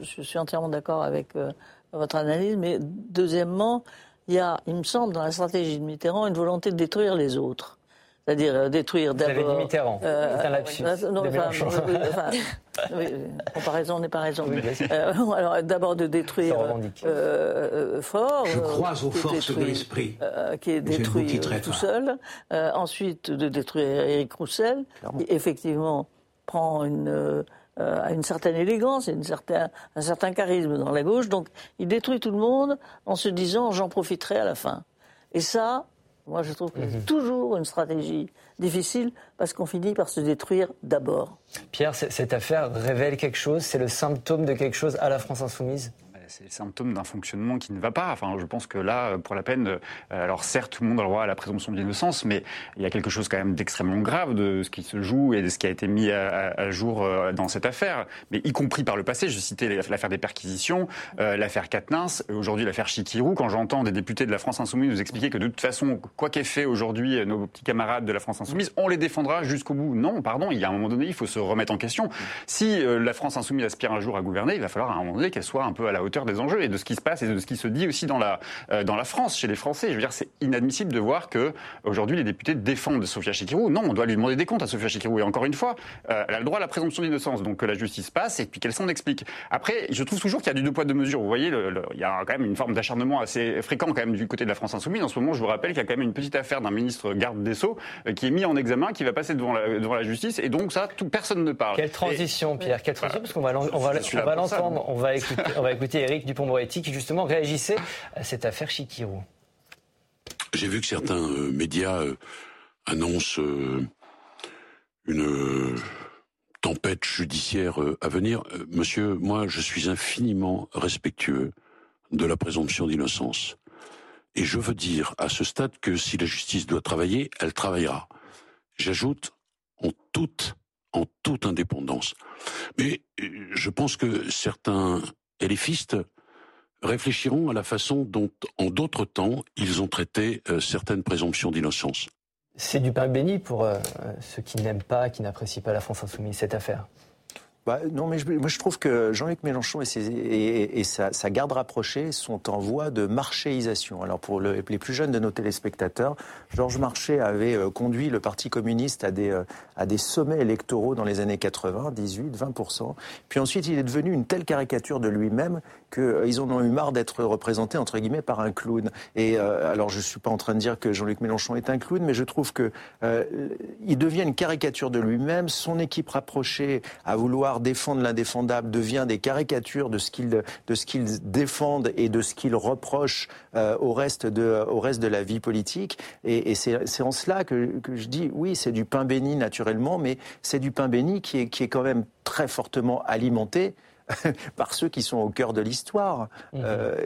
je suis entièrement d'accord avec euh, votre analyse, mais deuxièmement, il y a, il me semble, dans la stratégie de Mitterrand, une volonté de détruire les autres. C'est-à-dire euh, détruire Vous avez d'abord. dit Mitterrand. C'est un lapsus euh, non, de enfin, oui, enfin, <laughs> oui, comparaison n'est pas raison. Oui. Euh, <laughs> alors d'abord de détruire euh, euh, fort. Je euh, crois aux qui est forces de détruit, l'esprit. euh, qui est détruit euh, tout seul. Euh, ensuite de détruire Éric Roussel, qui effectivement prend une euh, euh, a une certaine élégance et une certain, un certain charisme dans la gauche. Donc il détruit tout le monde en se disant j'en profiterai à la fin. Et ça, moi je trouve que c'est toujours une stratégie difficile parce qu'on finit par se détruire d'abord. Pierre, cette affaire révèle quelque chose C'est le symptôme de quelque chose à la France insoumise? C'est le symptôme d'un fonctionnement qui ne va pas. Enfin, je pense que là, pour la peine, alors certes, tout le monde a le droit à la présomption d'innocence, mais il y a quelque chose quand même d'extrêmement grave de ce qui se joue et de ce qui a été mis à, jour dans cette affaire. Mais y compris par le passé, je citais l'affaire des perquisitions, l'affaire Katnins, aujourd'hui l'affaire Chikirou. Quand j'entends des députés de la France Insoumise nous expliquer que de toute façon, quoi qu'aient fait aujourd'hui nos petits camarades de la France Insoumise, on les défendra jusqu'au bout. Non, pardon, il y a un moment donné, il faut se remettre en question. Si la France Insoumise aspire un jour à gouverner, il va falloir à un moment donné qu'elle soit un peu à la hauteur des enjeux et de ce qui se passe et de ce qui se dit aussi dans la, euh, dans la France, chez les Français. Je veux dire, c'est inadmissible de voir que aujourd'hui les députés défendent Sofia Chikirou. Non, on doit lui demander des comptes à Sofia Chikirou. Et encore une fois, euh, elle a le droit à la présomption d'innocence, donc que la justice passe et puis qu'elle s'en explique. Après, je trouve toujours qu'il y a du deux poids deux mesures. Vous voyez, il y a quand même une forme d'acharnement assez fréquent quand même du côté de la France Insoumise. En ce moment, je vous rappelle qu'il y a quand même une petite affaire d'un ministre garde des Sceaux euh, qui est mis en examen, qui va passer devant la, devant la justice, et donc ça, tout, personne ne parle. Quelle transition, Pierre Quelle transition, parce qu'on va, on va, on va l'entendre. On va écouter, on va écouter Eric Dupont-Moretti qui justement réagissait à cette affaire Chikirou. J'ai vu que certains euh, médias euh, annoncent euh, une tempête judiciaire à venir. Monsieur, moi, je suis infiniment respectueux de la présomption d'innocence. Et je veux dire à ce stade que si la justice doit travailler, elle travaillera. J'ajoute toute, en toute indépendance. Mais je pense que certains élifistes réfléchiront à la façon dont, en d'autres temps, ils ont traité euh, certaines présomptions d'innocence. C'est du pain béni pour euh, ceux qui n'aiment pas, qui n'apprécient pas la France insoumise, cette affaire. Bah, non, mais je, moi je trouve que Jean-Luc Mélenchon et, sa, garde rapprochée sont en voie de marchéisation. Alors pour les plus jeunes de nos téléspectateurs, Georges Marchais avait euh, conduit le Parti communiste à des, euh, à des sommets électoraux dans les années 80, 18, 20%. Puis ensuite, il est devenu une telle caricature de lui-même qu'ils euh, en ont eu marre d'être représentés, entre guillemets, par un clown. Et alors je ne suis pas en train de dire que Jean-Luc Mélenchon est un clown, mais je trouve que il devient une caricature de lui-même. Son équipe rapprochée à vouloir défendre l'indéfendable devient des caricatures de ce qu'ils qu'ils défendent et de ce qu'ils reprochent euh, au reste de au reste de la vie politique. Et, c'est en cela que, que je dis oui, c'est du pain béni naturellement, mais c'est du pain béni qui est qui est quand même très fortement alimenté <laughs> par ceux qui sont au cœur de l'histoire. Mmh. Euh,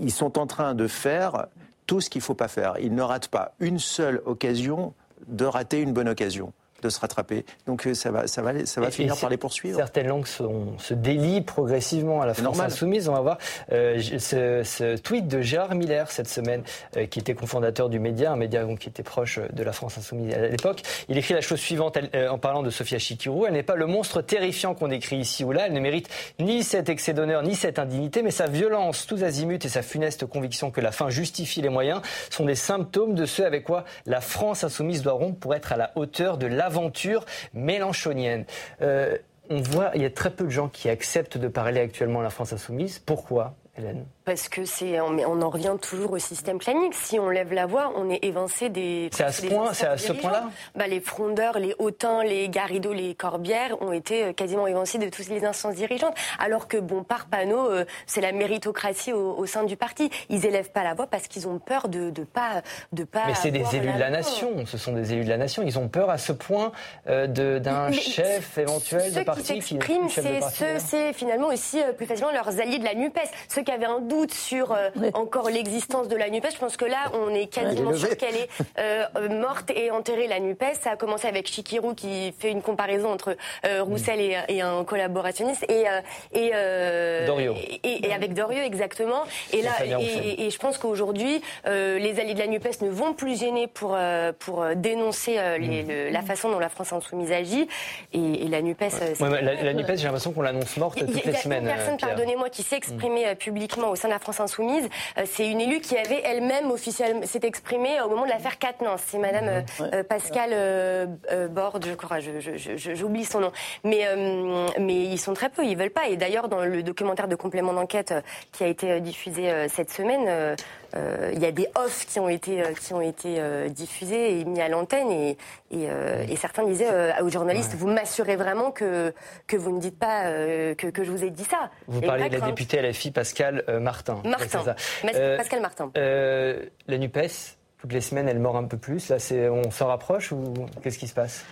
ils sont en train de faire tout ce qu'il ne faut pas faire. Ils ne ratent pas une seule occasion de rater une bonne occasion de se rattraper. Donc euh, ça va, ça va, ça va finir par les poursuivre. Certaines langues se délient progressivement à la France insoumise. On va voir euh, ce, tweet de Gérard Miller cette semaine, euh, qui était cofondateur du média, un média qui était proche de la France insoumise à l'époque. Il écrit la chose suivante en parlant de Sophia Chikirou. Elle n'est pas le monstre terrifiant qu'on écrit ici ou là. Elle ne mérite ni cet excès d'honneur, ni cette indignité, mais sa violence, tous azimuts et sa funeste conviction que la fin justifie les moyens sont des symptômes de ce avec quoi la France insoumise doit rompre pour être à la hauteur de l'avenir aventure mélanchonienne. Euh, on voit, il y a très peu de gens qui acceptent de parler actuellement à la France insoumise. Pourquoi, Hélène parce que c'est, on, en revient toujours au système clanique. Si on lève la voix, on est évincé des. C'est à ce point, c'est à ce point-là. Bah, les frondeurs, les hautains, les Garrido, les Corbières ont été euh, quasiment évincés de toutes les instances dirigeantes. Alors que bon, par panneau, euh, c'est la méritocratie au, sein du parti. Ils élèvent pas la voix parce qu'ils ont peur de, de pas, de pas. Mais c'est des élus de la nation. Ce sont des élus de la nation. Ils ont peur à ce point euh, d'un chef éventuel de parti qui s'expriment. C'est c'est finalement aussi plus facilement leurs alliés de la Nupes. Ceux qui avaient un doute sur euh, encore l'existence de la NUPES. Je pense que là, on est quasiment sûr qu'elle est euh, morte et enterrée, la NUPES. Ça a commencé avec Chikirou qui fait une comparaison entre euh, Roussel et, un collaborationniste. Et, et, et, avec Dorieux, exactement. Et là, et, je pense qu'aujourd'hui, les alliés de la NUPES ne vont plus gêner pour, pour dénoncer mm. la façon dont la France insoumise agit. Et, la NUPES... la, NUPES, j'ai l'impression qu'on l'annonce morte toutes les semaines. Il y a une personne, pardonnez-moi, qui s'est exprimée mm. Publiquement au sein de la France Insoumise, euh, c'est une élue qui avait elle-même officiellement s'est exprimée au moment de l'affaire Quatennens. C'est Madame euh, euh, Pascal Borde, je crois, j'oublie son nom. Mais mais ils sont très peu, ils veulent pas. Et d'ailleurs, dans le documentaire de complément d'enquête qui a été diffusé cette semaine, il y a des offs qui ont été qui ont été diffusés et mis à l'antenne et, et, certains disaient aux journalistes vous m'assurez vraiment que que vous ne dites pas que, que je vous ai dit ça. Vous parlez de la députée LFI Pascal Martin. Martin. Euh, Pascal Martin. Euh, la NUPES, toutes les semaines, elle mord un peu plus. Là, on s'en rapproche ou qu'est-ce qui se passe?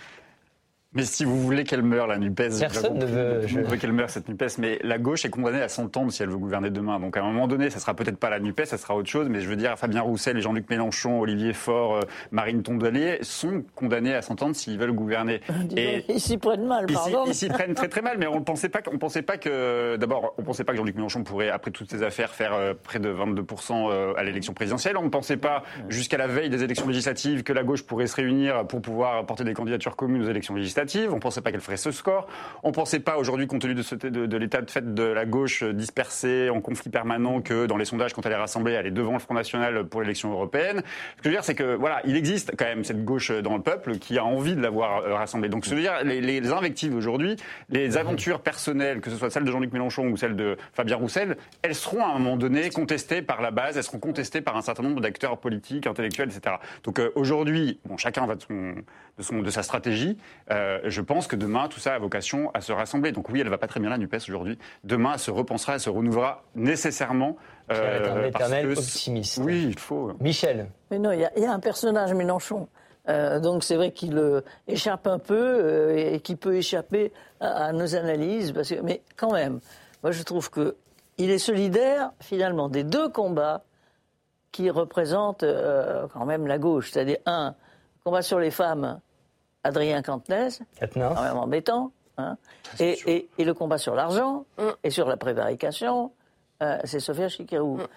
Mais si vous voulez qu'elle meure, la NUPES, Personne ne veut. Je veux qu'elle meure, cette NUPES, mais la gauche est condamnée à s'entendre si elle veut gouverner demain. Donc à un moment donné, ça sera peut-être pas la NUPES, ça sera autre chose, mais je veux dire, Fabien Roussel, Jean-Luc Mélenchon, Olivier Faure, euh, Marine Tondelier sont condamnés à s'entendre s'ils veulent gouverner. Et ils s'y prennent mal, pardon. Ils s'y prennent très très mal, mais on ne pensait pas, on pensait pas que, d'abord, on pensait pas que Jean-Luc Mélenchon pourrait, après toutes ces affaires, faire euh, près de 22% euh, à l'élection présidentielle. On ne pensait pas, jusqu'à la veille des élections législatives, que la gauche pourrait se réunir pour pouvoir porter des candidatures communes aux élections législatives. On pensait pas qu'elle ferait ce score. On ne pensait pas aujourd'hui, compte tenu de, l'état de fait de la gauche dispersée, en conflit permanent, que dans les sondages, quand elle est rassemblée, elle est devant le Front National pour l'élection européenne. Ce que je veux dire, c'est que voilà, il existe quand même cette gauche dans le peuple qui a envie de l'avoir euh, rassemblée. Donc, veux dire, les, invectives aujourd'hui, les aventures personnelles, que ce soit celle de Jean-Luc Mélenchon ou celle de Fabien Roussel, elles seront à un moment donné contestées par la base, elles seront contestées par un certain nombre d'acteurs politiques, intellectuels, etc. Donc euh, aujourd'hui, bon, chacun va de son, de, son, de sa stratégie. Euh, je pense que demain, tout ça a vocation à se rassembler. Donc oui, elle va pas très bien la NUPES aujourd'hui. Demain, elle se repensera, elle se renouvellera nécessairement. Euh, un éternel optimiste. Oui, il faut. Michel. Mais non, il y, a un personnage Mélenchon. Euh, donc c'est vrai qu'il euh, échappe un peu et qu'il peut échapper à, nos analyses. Parce que, mais quand même, moi je trouve qu'il est solidaire finalement des deux combats qui représentent quand même la gauche. C'est-à-dire, un, combat sur les femmes, Adrien Quantenez, quand même embêtant. Hein. Et, le combat sur l'argent mm. et sur la prévarication, euh, c'est Sophia Chikirou. Mm.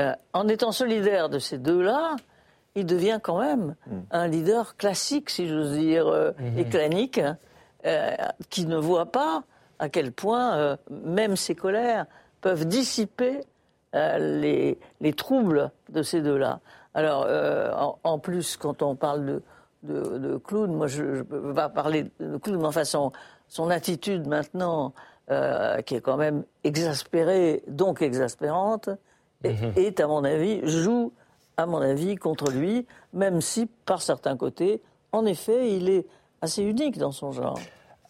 Euh, en étant solidaire de ces deux-là, il devient quand même mm. un leader classique, si j'ose dire, euh, mm-hmm. et clanique, qui ne voit pas à quel point même ses colères peuvent dissiper les, les, troubles de ces deux-là. Alors, en, plus, quand on parle de, de, de clown, moi je ne peux pas parler de clown, mais enfin son, son attitude maintenant, euh, qui est quand même exaspérée, donc exaspérante, mhm. est, à mon avis, joue, à mon avis, contre lui, même si, par certains côtés, en effet, il est assez unique dans son genre.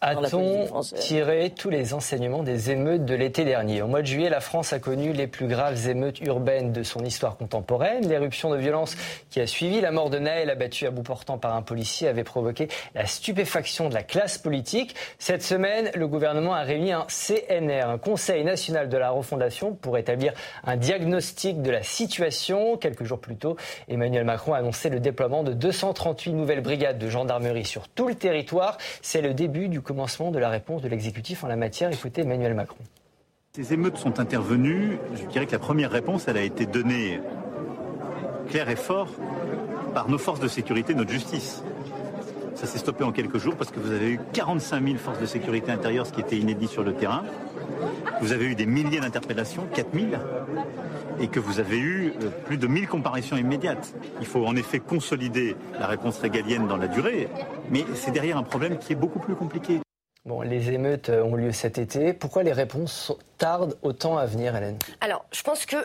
A-t-on tiré tous les enseignements des émeutes de l'été dernier? Au mois de juillet, la France a connu les plus graves émeutes urbaines de son histoire contemporaine. L'éruption de violence qui a suivi la mort de Naël, abattu à bout portant par un policier, avait provoqué la stupéfaction de la classe politique. Cette semaine, le gouvernement a réuni un CNR, un Conseil national de la refondation, pour établir un diagnostic de la situation. Quelques jours plus tôt, Emmanuel Macron a annoncé le déploiement de 238 nouvelles brigades de gendarmerie sur tout le territoire. C'est le début du commencement de la réponse de l'exécutif en la matière. Écoutez Emmanuel Macron. Ces émeutes sont intervenues. Je dirais que la première réponse, elle a été donnée claire et fort par nos forces de sécurité, notre justice. Ça s'est stoppé en quelques jours parce que vous avez eu 45 000 forces de sécurité intérieure, ce qui était inédit sur le terrain. Vous avez eu des milliers d'interpellations, 4 000, et que vous avez eu euh, plus de 1000 comparaisons immédiates. Il faut en effet consolider la réponse régalienne dans la durée, mais c'est derrière un problème qui est beaucoup plus compliqué. Bon, les émeutes euh, ont lieu cet été. Pourquoi les réponses tardent autant à venir, Hélène? Alors, je pense que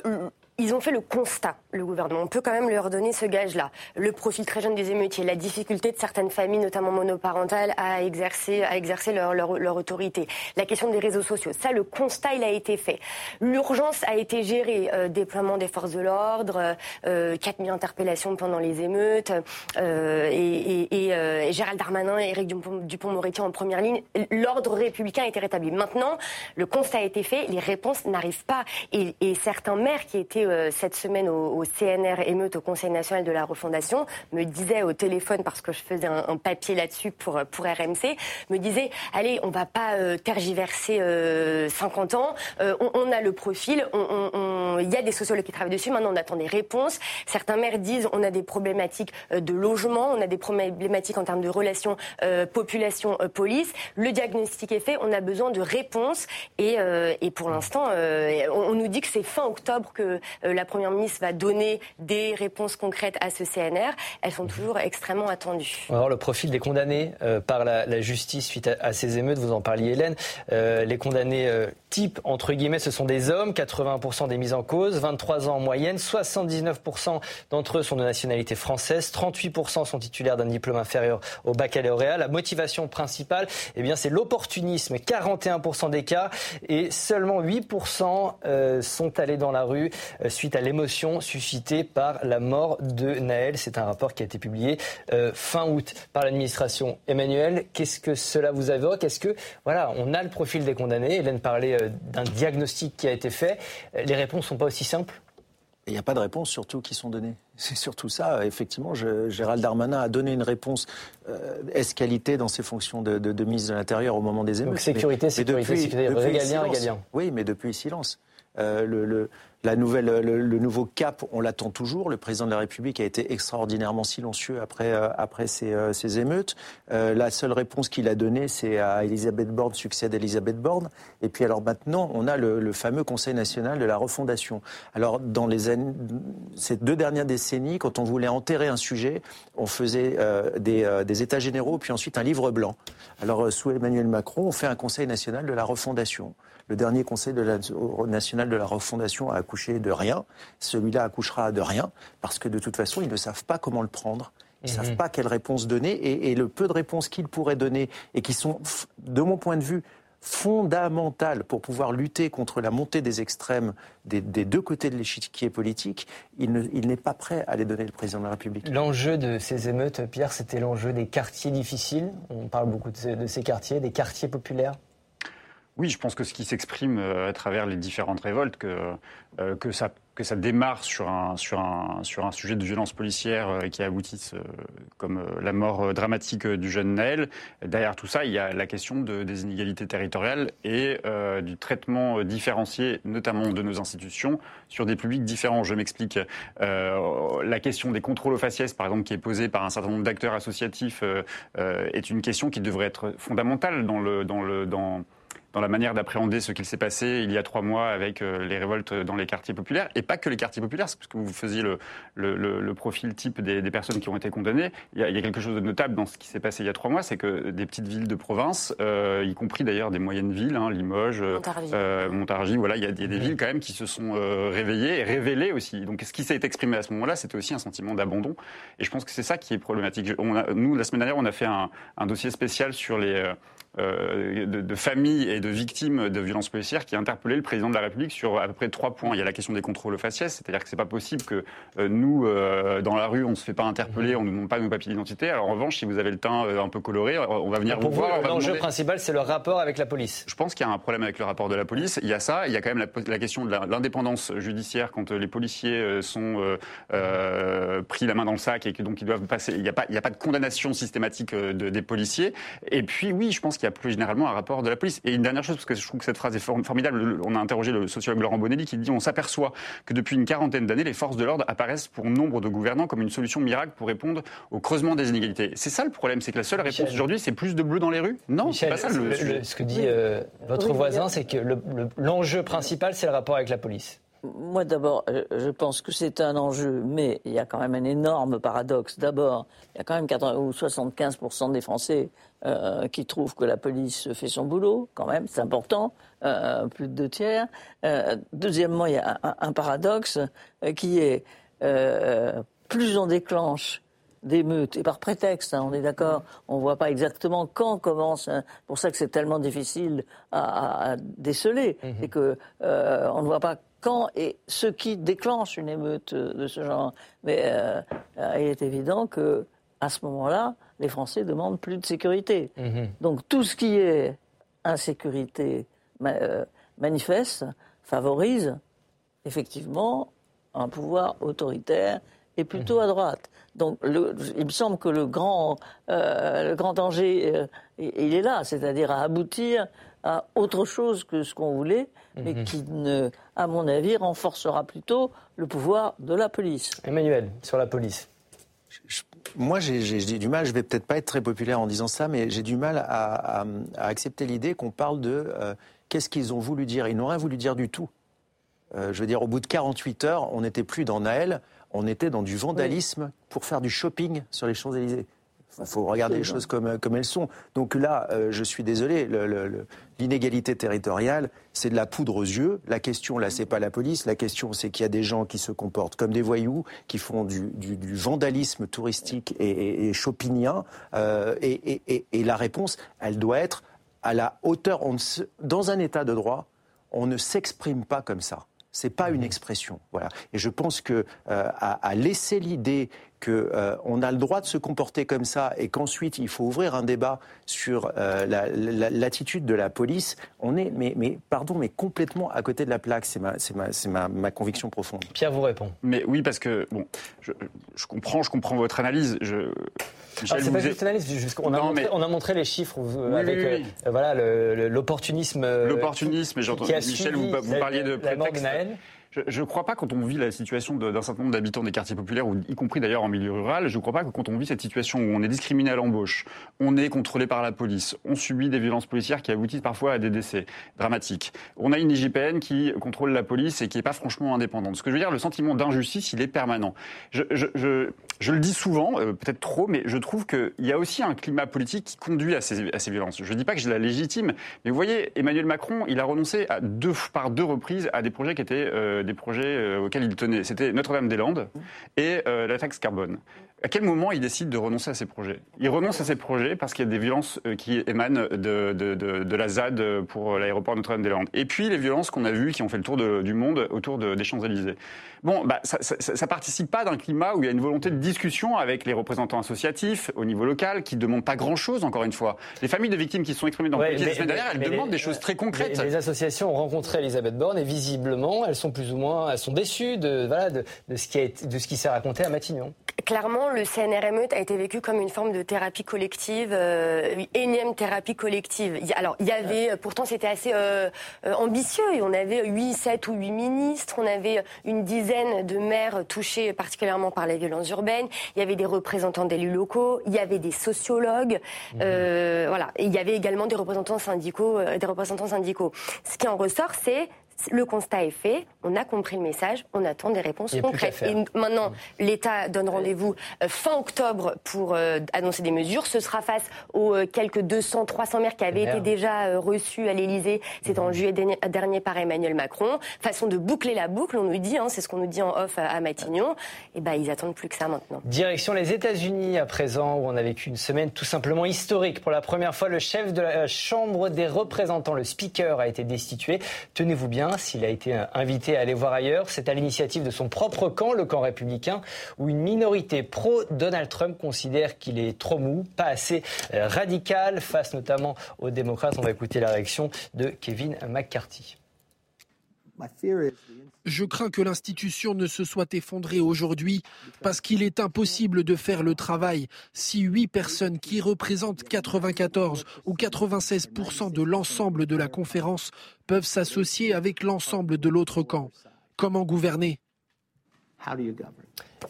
ils ont fait le constat, le gouvernement. On peut quand même leur donner ce gage-là. Le profil très jeune des émeutiers, la difficulté de certaines familles, notamment monoparentales, à exercer, leur, autorité. La question des réseaux sociaux. Ça, le constat, il a été fait. L'urgence a été gérée. Euh, déploiement des forces de l'ordre, euh, 4000 interpellations pendant les émeutes, euh, et, euh, Gérald Darmanin et Éric Dupont-Moretti en première ligne. L'ordre républicain a été rétabli. Maintenant, le constat a été fait, les réponses n'arrivent pas. Et certains maires qui étaient euh, cette semaine au, CNR émeute au Conseil national de la refondation me disait au téléphone parce que je faisais un, papier là-dessus pour pour RMC me disait allez on va pas euh, tergiverser 50 euh, ans on, a le profil il y a des sociologues qui travaillent dessus maintenant on attend des réponses. Certains maires disent on a des problématiques de logement on a des problématiques en termes de relations population police. Le diagnostic est fait on a besoin de réponses et, et pour l'instant on, nous dit que c'est fin octobre que euh, la Première ministre va donner des réponses concrètes à ce CNR, elles sont toujours extrêmement attendues. Alors le profil des condamnés euh, par la, justice suite à, ces émeutes, vous en parliez Hélène, euh, les condamnés type, entre guillemets, ce sont des hommes, 80% des mises en cause, 23 ans en moyenne, 79% d'entre eux sont de nationalité française, 38% sont titulaires d'un diplôme inférieur au baccalauréat. La motivation principale, eh bien, c'est l'opportunisme, 41% des cas, et seulement 8% sont allés dans la rue euh, suite à l'émotion suscitée par la mort de Naël. C'est un rapport qui a été publié euh, fin août par l'administration. Emmanuel, qu'est-ce que cela vous évoque Est-ce que, voilà, on a le profil des condamnés? Hélène parlait euh, d'un diagnostic qui a été fait. Les réponses ne sont pas aussi simples? Il n'y a pas de réponses surtout qui sont données. <laughs> C'est surtout ça. Effectivement, Gérald Darmanin a donné une réponse euh, escalité dans ses fonctions de, de, de ministre de l'Intérieur au moment des émeutes. Donc sécurité, sécurité, sécurité, régalien, régalien. Oui, mais depuis silence. Euh, le, la nouvelle, le, nouveau cap, on l'attend toujours. Le président de la République a été extraordinairement silencieux après, euh, après ces, euh, ces émeutes. Euh, la seule réponse qu'il a donnée, c'est à Elisabeth Borne, succède Elisabeth Borne. Et puis alors maintenant, on a le, fameux Conseil national de la refondation. Alors dans les années, ces deux dernières décennies, quand on voulait enterrer un sujet, on faisait des, des états généraux, puis ensuite un livre blanc. Alors sous Emmanuel Macron, on fait un Conseil national de la refondation. Le dernier Conseil national de la refondation a accouché de rien. Celui-là accouchera de rien, parce que de toute façon, ils ne savent pas comment le prendre. Ils ne savent mhm. pas quelle réponse donner. Et, le peu de réponses qu'ils pourraient donner, et qui sont, de mon point de vue, fondamentales pour pouvoir lutter contre la montée des extrêmes des, deux côtés de l'échiquier politique, il n'est pas prêt à les donner le président de la République. L'enjeu de ces émeutes, Pierre, c'était l'enjeu des quartiers difficiles. On parle beaucoup de ces quartiers, des quartiers populaires. Oui, je pense que ce qui s'exprime euh, à travers les différentes révoltes, que, euh, que, ça, que ça démarre sur un, sur, un, sur un sujet de violence policière euh, qui aboutisse comme la mort dramatique du jeune Naël. Derrière tout ça, il y a la question de, des inégalités territoriales et du traitement différencié, notamment de nos institutions, sur des publics différents. Je m'explique. la question des contrôles aux faciès, par exemple, qui est posée par un certain nombre d'acteurs associatifs, est une question qui devrait être fondamentale dans le, dans le, dans dans la manière d'appréhender ce qu'il s'est passé il y a trois mois avec euh, les révoltes dans les quartiers populaires, et pas que les quartiers populaires, parce que vous faisiez le, le, profil type des, personnes qui ont été condamnées. Il y, a, quelque chose de notable dans ce qui s'est passé il y a trois mois, c'est que des petites villes de province, euh, y compris d'ailleurs des moyennes villes, hein, Limoges, euh, Montargis, voilà, il y, a, des villes quand même qui se sont réveillées et révélées aussi. Donc ce qui s'est exprimé à ce moment-là, c'était aussi un sentiment d'abandon, et je pense que c'est ça qui est problématique. On a, nous, la semaine dernière, on a fait un, un dossier spécial sur les euh, de, de, familles et de victimes de violences policières qui a interpellé le président de la République sur à peu près trois points. Il y a la question des contrôles aux faciès, c'est-à-dire que c'est pas possible que euh, nous, euh, dans la rue, on se fait pas interpeller, on ne nous demande pas nos papiers d'identité. Alors en revanche, si vous avez le teint un peu coloré, on va venir vous, voir. L'enjeu principal, c'est le rapport avec la police. Je pense qu'il y a un problème avec le rapport de la police. Il y a ça, il y a quand même la, la question de l'indépendance judiciaire quand les policiers sont pris la main dans le sac et que donc ils doivent passer. Il n'y a pas, y a de condamnation systématique de, des policiers. Et puis oui, je pense qu'il y a plus généralement un rapport de la police. Et une dernière chose, parce que je trouve que cette phrase est formidable, on a interrogé le sociologue Laurent Bonelli qui dit on s'aperçoit que depuis une quarantaine d'années, les forces de l'ordre apparaissent pour nombre de gouvernants comme une solution miracle pour répondre au creusement des inégalités. C'est ça le problème, c'est que la seule réponse aujourd'hui, c'est plus de bleu dans les rues? Non, c'est pas ça le, Ce que dit euh, votre voisin, c'est que l'enjeu principal, c'est le rapport avec la police. Moi, d'abord, je pense que c'est un enjeu, mais il y a quand même un énorme paradoxe. D'abord, il y a quand même 80 ou 75% des Français euh, qui trouvent que la police fait son boulot, quand même, c'est important, euh, plus de deux tiers. Euh, deuxièmement, il y a un, paradoxe qui est plus on déclenche d'émeutes, et par prétexte, hein, on est d'accord, on ne voit pas exactement quand commence, hein, pour ça que c'est tellement difficile à, déceler, mmh. et que on ne voit pas quand et ce qui déclenche une émeute de ce genre. Mais euh, il est évident que à ce moment-là, les Français demandent plus de sécurité. Mhm. Donc tout ce qui est insécurité euh, manifeste favorise effectivement un pouvoir autoritaire et plutôt mhm. à droite. Donc il me semble que le grand, euh, le grand danger, il est là, c'est-à-dire à aboutir à autre chose que ce qu'on voulait, mais mhm. qui, ne, à mon avis, renforcera plutôt le pouvoir de la police. Emmanuel, sur la police. moi, j'ai du mal, je vais peut-être pas être très populaire en disant ça, mais j'ai du mal à, accepter l'idée qu'on parle de euh, qu'est-ce qu'ils ont voulu dire. Ils n'ont rien voulu dire du tout. Euh, je veux dire, au bout de 48 heures, on n'était plus dans Naël, on était dans du vandalisme pour faire du shopping sur les Champs-Élysées. Il faut regarder les choses comme, comme elles sont. Donc là, euh, je suis désolé, l'inégalité territoriale, c'est de la poudre aux yeux. La question, là, c'est pas la police. La question, c'est qu'il y a des gens qui se comportent comme des voyous, qui font du, vandalisme touristique et, et, chopinien. Euh, et, la réponse, elle doit être à la hauteur. dans un état de droit, on ne s'exprime pas comme ça. C'est pas une expression. Voilà. Et je pense que euh, à, laisser l'idée qu'on euh, on a le droit de se comporter comme ça et qu'ensuite il faut ouvrir un débat sur euh, l'attitude de la police, on est, mais, mais, pardon, mais complètement à côté de la plaque. C'est ma, ma, ma, conviction profonde. Pierre vous répond. Mais oui, parce que bon, je, je comprends, je comprends votre analyse. Je, ah, c'est pas juste analyse, on, a montré, on a montré les chiffres avec euh, voilà l'opportunisme. L'opportunisme, j'ai entendu Michel, vous, vous, parliez de prétexte. Je ne crois pas quand on vit la situation d'un certain nombre d'habitants des quartiers populaires, ou y compris d'ailleurs en milieu rural, je ne crois pas que quand on vit cette situation où on est discriminé à l'embauche, on est contrôlé par la police, on subit des violences policières qui aboutissent parfois à des décès dramatiques. On a une IGPN qui contrôle la police et qui n'est pas franchement indépendante. Ce que je veux dire, le sentiment d'injustice, il est permanent. Je, je, je, je le dis souvent, euh, peut-être trop, mais je trouve qu'il y a aussi un climat politique qui conduit à ces, à ces violences. Je ne dis pas que je la légitime, mais vous voyez, Emmanuel Macron, il a renoncé à deux, par deux reprises à des projets qui étaient euh, des projets euh, auxquels il tenait. C'était Notre-Dame-des-Landes et euh, la taxe carbone. À quel moment il décide de renoncer à ces projets? Il renonce à ces projets parce qu'il y a des violences euh, qui émanent de, de, de, de la ZAD pour l'aéroport Notre-Dame-des-Landes. Et puis les violences qu'on a vues, qui ont fait le tour du monde autour des Champs-Élysées. Bon, bah, ça, ça, participe pas d'un climat où il y a une volonté de discussion avec les représentants associatifs au niveau local qui demandent pas grand-chose, encore une fois. Les familles de victimes qui sont exprimées dans le la semaine dernière, elles demandent des choses très concrètes. Les, associations ont rencontré Elisabeth Borne et visiblement, elles sont plus ou moins, elles sont déçues de, voilà, de, de ce qui a de ce qui s'est raconté à Matignon. Clairement, le CNRME a été vécu comme une forme de thérapie collective, euh, énième thérapie collective. Alors, il y avait, pourtant, c'était assez euh, euh ambitieux. On avait 8, 7 ou 8 ministres, on avait une dizaine de maires touchés particulièrement par les violences urbaines, il y avait des représentants d'élus locaux, il y avait des sociologues, mmh. euh, voilà. Et il y avait également des représentants syndicaux, euh, des représentants syndicaux. Ce qui en ressort, c'est le constat est fait, on a compris le message, on attend des réponses concrètes. Et maintenant, l'État donne rendez-vous euh, fin octobre pour euh, annoncer des mesures. Ce sera face aux euh, quelques 200, 300 maires qui avaient été déjà reçus à l'Élysée. C'est en mmh. juillet dernier par Emmanuel Macron. Façon de boucler la boucle, on nous dit, hein, c'est ce qu'on nous dit en off à, Matignon. Et eh ben, ils attendent plus que ça maintenant. Direction les États-Unis à présent, où on a vécu une semaine tout simplement historique. Pour la première fois, le chef de la Chambre des représentants, le Speaker, a été destitué. Tenez-vous bien s'il a été invité à aller voir ailleurs. C'est à l'initiative de son propre camp, le camp républicain, où une minorité pro-Donald Trump considère qu'il est trop mou, pas assez euh, radical, face notamment aux démocrates. On va écouter la réaction de Kevin McCarthy. Je crains que l'institution ne se soit effondrée aujourd'hui parce qu'il est impossible de faire le travail si huit personnes qui représentent 94 ou 96% de l'ensemble de la conférence peuvent s'associer avec l'ensemble de l'autre camp. Comment gouverner?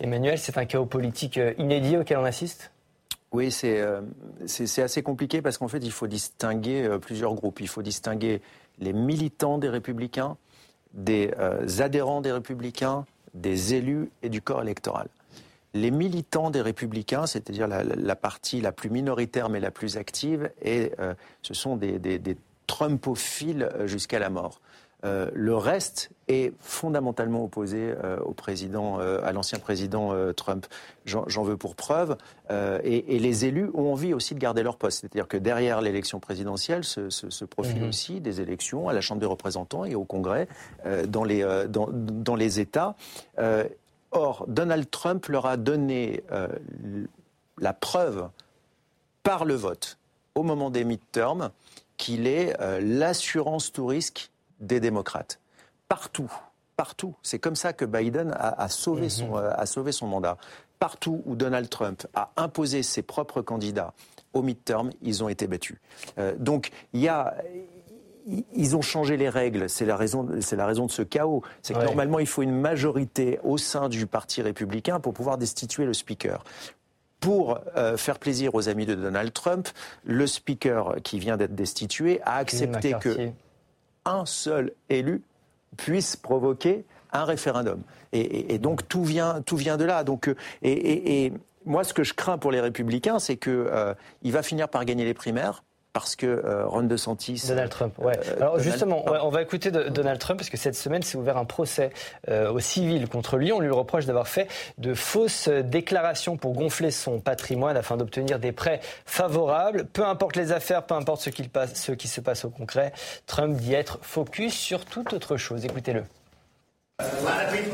Emmanuel, c'est un chaos politique euh, inédit auquel on assiste? Oui, euh, c'est assez compliqué parce qu'en fait, il faut distinguer euh, plusieurs groupes. Il faut distinguer les militants des républicains des euh, adhérents des républicains, des élus et du corps électoral. Les militants des républicains, c'est-à-dire la, partie la plus minoritaire mais la plus active, et euh, ce sont des, des Trumpophiles jusqu'à la mort. Euh, le reste est fondamentalement opposé euh, au président, euh, à l'ancien président Trump. J'en veux pour preuve. Et, les élus ont envie aussi de garder leur poste. C'est-à-dire que derrière l'élection présidentielle se, se, profilent mhm. aussi des élections à la Chambre des représentants et au Congrès dans les, dans, dans, les États. or, Donald Trump leur a donné la preuve par le vote au moment des midterms qu'il est l'assurance tout risque des démocrates. Partout, partout. C'est comme ça que Biden a, sauvé, son, mhm. euh, a sauvé son mandat. Partout où Donald Trump a imposé ses propres candidats au midterm, ils ont été battus. Euh, donc il y a ils ont changé les règles. C'est la raison, c'est la raison de ce chaos. C'est que normalement, il faut une majorité au sein du Parti républicain pour pouvoir destituer le Speaker. Pour euh, faire plaisir aux amis de Donald Trump, le Speaker qui vient d'être destitué a accepté que un seul élu puisse provoquer un référendum. Et, donc tout vient, tout vient de là. Donc, euh, et, moi, ce que je crains pour les républicains, c'est qu'il euh, va finir par gagner les primaires parce que euh, Ron DeSantis. Donald Trump, ouais. Euh, Alors justement, on va écouter Donald Trump parce que cette semaine s'est ouvert un procès euh, au civil contre lui. On lui reproche d'avoir fait de fausses déclarations pour gonfler son patrimoine afin d'obtenir des prêts favorables. Peu importe les affaires, peu importe ce, ce qui se passe au concret, Trump dit être focus sur toute autre chose. Écoutez-le.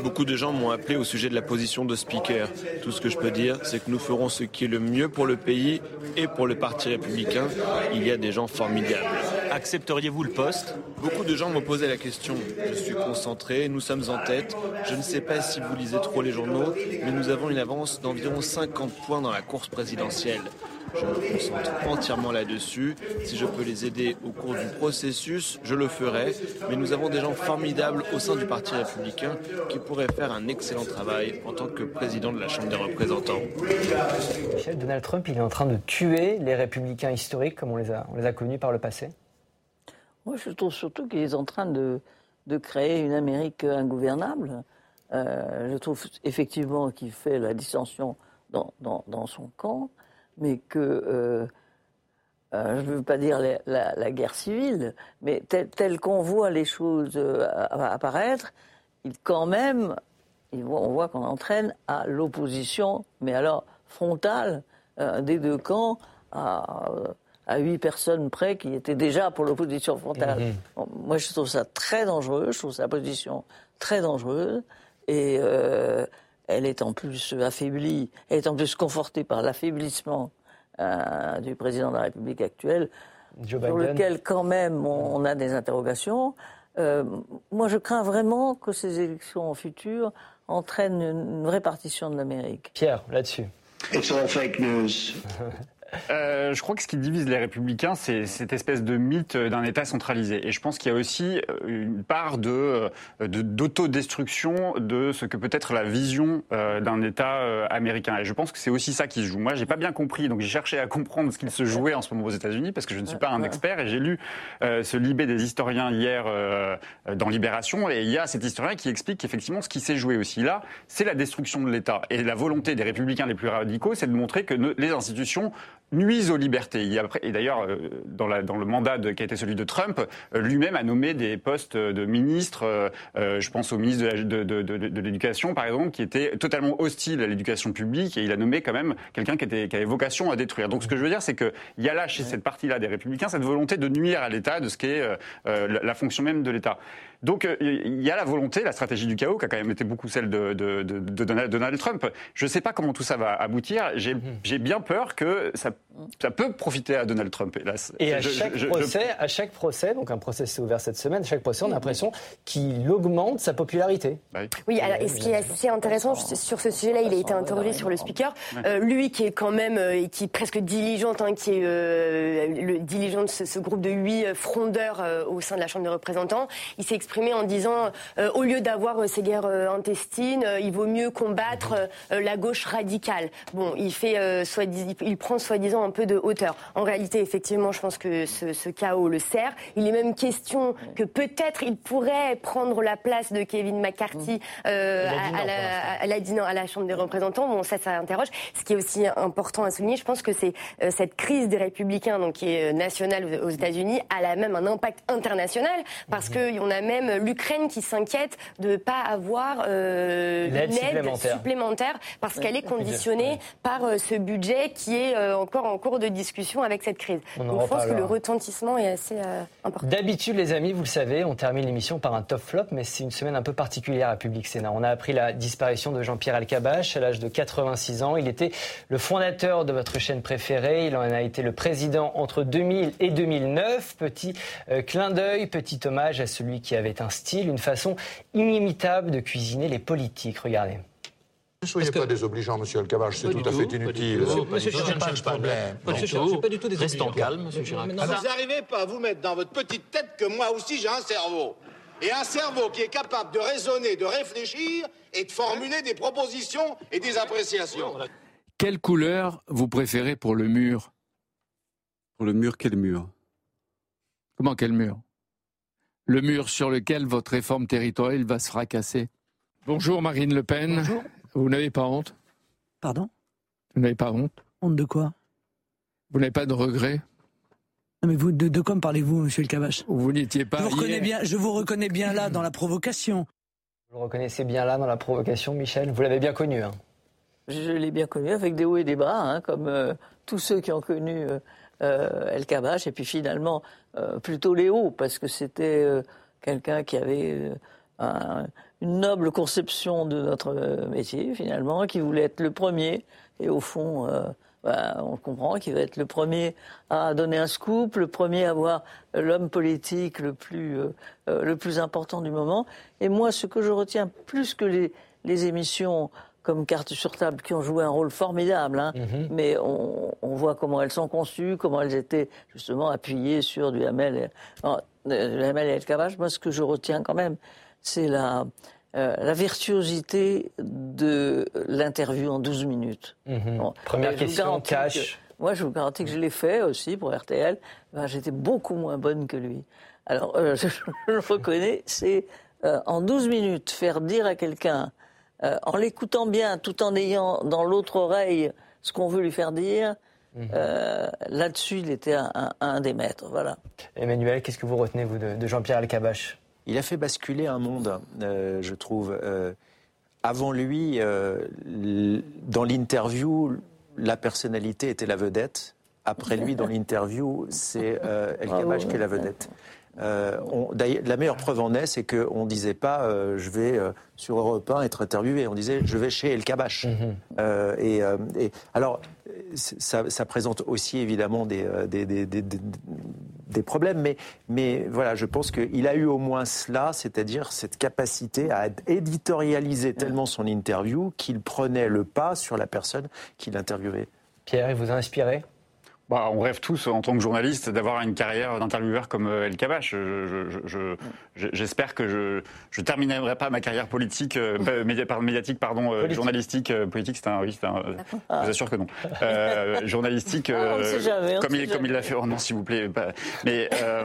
Beaucoup de gens m'ont appelé au sujet de la position de speaker. Tout ce que je peux dire, c'est que nous ferons ce qui est le mieux pour le pays et pour le Parti républicain. Il y a des gens formidables. Accepteriez-vous le poste? Beaucoup de gens m'ont posé la question. Je suis concentré, nous sommes en tête. Je ne sais pas si vous lisez trop les journaux, mais nous avons une avance d'environ 50 points dans la course présidentielle. Je me concentre entièrement là-dessus. Si je peux les aider au cours du processus, je le ferai. Mais nous avons des gens formidables au sein du Parti républicain qui pourraient faire un excellent travail en tant que président de la Chambre des représentants. Michel, Donald Trump, il est en train de tuer les républicains historiques comme on les a, on les a connus par le passé Moi, je trouve surtout qu'il est en train de, de créer une Amérique ingouvernable. Euh, je trouve effectivement qu'il fait la dissension dans, dans, son camp mais que, euh, euh, je ne veux pas dire la, guerre civile, mais tel, tel qu'on voit les choses apparaître, il, quand même, on voit qu'on entraîne à l'opposition, mais alors frontale, des deux camps, à, à huit personnes près qui étaient déjà pour l'opposition frontale. Mm-hmm. moi, je trouve ça très dangereux, je trouve sa position très dangereuse. Et elle est en plus affaiblie, elle est en plus confortée par l'affaiblissement euh, du président de la République actuelle, sur lequel quand même on, a des interrogations. Euh, moi, je crains vraiment que ces élections futures entraînent une, répartition de l'Amérique. Pierre, là-dessus. It's all fake news. <laughs> Euh, je crois que ce qui divise les républicains, c'est cette espèce de mythe d'un État centralisé. Et je pense qu'il y a aussi euh, une part de d'autodestruction de, ce que peut être la vision euh, d'un État américain. Et je pense que c'est aussi ça qui se joue. Moi, j'ai pas bien compris, donc j'ai cherché à comprendre ce qu'il se jouait en ce moment aux États-Unis, parce que je ne suis pas un expert. Et j'ai lu ce libé des historiens hier dans Libération, et il y a cet historien qui explique qu'effectivement, ce qui s'est joué aussi là, c'est la destruction de l'État. Et la volonté des républicains les plus radicaux, c'est de montrer que les institutions nuisent aux libertés. Et d'ailleurs, euh, dans, dans, le mandat qui a été celui de Trump, euh, lui-même a nommé des postes de ministres, euh, je pense au ministre de l'Éducation, par exemple, qui était totalement hostile à l'éducation publique, et il a nommé quand même quelqu'un qui, qui, avait vocation à détruire. Donc ce que je veux dire, c'est qu'il y a là, chez cette partie-là des républicains, cette volonté de nuire à l'État, de ce qu'est la fonction même de l'État. Donc il y a la volonté, la stratégie du chaos, qui a quand même été beaucoup celle de, Donald, Trump. Je ne sais pas comment tout ça va aboutir. J'ai mhm. bien peur que ça, ça, peut profiter à Donald Trump, hélas. Et à, chaque procès, à chaque procès, donc un procès s'est ouvert cette semaine, à chaque procès, on a l'impression qu'il augmente sa popularité. Bah oui, alors, et ce qui est assez intéressant sur ce sujet-là, il a été interrogé sur le speaker. Euh, lui qui est quand même, euh, qui est presque diligente, hein, qui est euh, le dirigeant de ce, groupe de huit frondeurs au sein de la Chambre des représentants, il s'est exprimé en disant euh, au lieu d'avoir euh, ces guerres euh, intestines, il vaut mieux combattre la gauche radicale. Bon, il fait soit il prend soi-disant un peu de hauteur. En réalité, effectivement, je pense que ce, chaos le sert. Il est même question que peut-être il pourrait prendre la place de Kevin McCarthy à, la, à, la, Chambre des représentants. Bon, ça, ça interroge. Ce qui est aussi important à souligner, je pense que c'est cette crise des républicains, donc qui est nationale aux États-Unis, a la même un impact international parce mmh. qu'on a même euh, l'Ukraine qui s'inquiète de ne pas avoir euh, une aide supplémentaire. parce qu'elle est conditionnée par euh, ce budget qui est encore en cours de discussion avec cette crise. Donc je pense que le retentissement est assez important. D'habitude, les amis, vous le savez, on termine l'émission par un top flop, mais c'est une semaine un peu particulière à Public Sénat. On a appris la disparition de Jean-Pierre Alcabache à l'âge de 86 ans. Il était le fondateur de votre chaîne préférée. Il en a été le président entre 2000 et 2009. Petit clin d'œil, petit hommage à celui qui avait un style, une façon inimitable de cuisiner les politiques. Regardez. Ne soyez pas désobligeant, monsieur Alcabache, c'est tout, à fait inutile. Monsieur Chirac, ne cherche pas c'est pas du tout désobligeant. Restons calmes, monsieur Chirac. Vous n'arrivez pas à vous mettre dans votre petite tête que moi aussi j'ai un cerveau. Et un cerveau qui est capable de raisonner, de réfléchir et de formuler des propositions et des appréciations. Quelle couleur vous préférez pour le mur? Pour le mur, quel mur? Comment quel mur? Le mur sur lequel votre réforme territoriale va se fracasser. Bonjour Marine Le Pen. Bonjour. Vous n'avez pas honte? Pardon? Vous n'avez pas honte? Honte de quoi? Vous n'avez pas de regrets? Non mais vous, de, de quoi parlez-vous, monsieur le Cavache? Vous n'étiez pas. Je vous, reconnais bien, je vous reconnais bien là dans la provocation. Vous le reconnaissez bien là dans la provocation, Michel? Vous l'avez bien connu. Hein? Je l'ai bien connu avec des hauts et des bas, hein, comme euh, tous ceux qui ont connu euh, euh, El Kabash, et puis finalement euh, plutôt Léo, parce que c'était euh, quelqu'un qui avait une noble conception de notre métier, finalement, qui voulait être le premier. Et au fond, euh, bah, on comprend qu'il va être le premier à donner un scoop, le premier à avoir l'homme politique le plus, euh, euh, le plus important du moment. Et moi, ce que je retiens plus que les, les émissions comme carte sur table qui ont joué un rôle formidable, hein, Mhm. mais on, on voit comment elles sont conçues, comment elles étaient justement appuyées sur du Hamel et, non, euh, du Hamel et El Kabbach. Moi, ce que je retiens quand même, c'est la, euh, la virtuosité de l'interview en 12 minutes. Mhm. Bon. Première je question, cash. que- moi, je vous garantis que je l'ai fait aussi pour RTL. Ben, J'étais beaucoup moins bonne que lui. Alors, euh, <laughs> je, le reconnais, c'est euh, en 12 minutes faire dire à quelqu'un, euh, en l'écoutant bien, tout en ayant dans l'autre oreille ce qu'on veut lui faire dire, Mhm. euh, là-dessus, il était un, un- un des maîtres. Voilà. Emmanuel, qu'est-ce que vous retenez, vous, de, de Jean-Pierre Alcabache? Il a fait basculer un monde, euh, je trouve. Euh, avant lui, euh, dans l'interview, la personnalité était la vedette. Après lui, dans l'interview, c'est euh, El qui est la vedette. Euh, on- la meilleure preuve en est, c'est qu'on ne disait pas euh, je vais euh, sur Europe 1 être interviewé, on disait je vais chez El Kabbach. Euh, et, euh, et alors, ça, ça présente aussi évidemment des, des, des, des- des- des problèmes, mais, mais voilà, je pense qu'il a eu au moins cela, c'est-à-dire cette capacité à éditorialiser tellement son interview qu'il prenait le pas sur la personne qu'il interviewait. Pierre, il vous a inspiré? Bah, on rêve tous, en tant que journaliste, d'avoir une carrière d'intervieweur comme euh, El Kabbach. Je- je- je- je- je- J'espère que je je terminerai pas ma carrière politique, euh, <laughs> pardon, médiatique, pardon, euh, journalistique. euh, politique, c'est un, oui, un. euh, Je vous assure que non. Euh, <laughs> journalistique, Ah, ne euh, jamais, comme ne il sait comme il l'a fait. Oh non, s'il vous plaît. pas- Mais euh,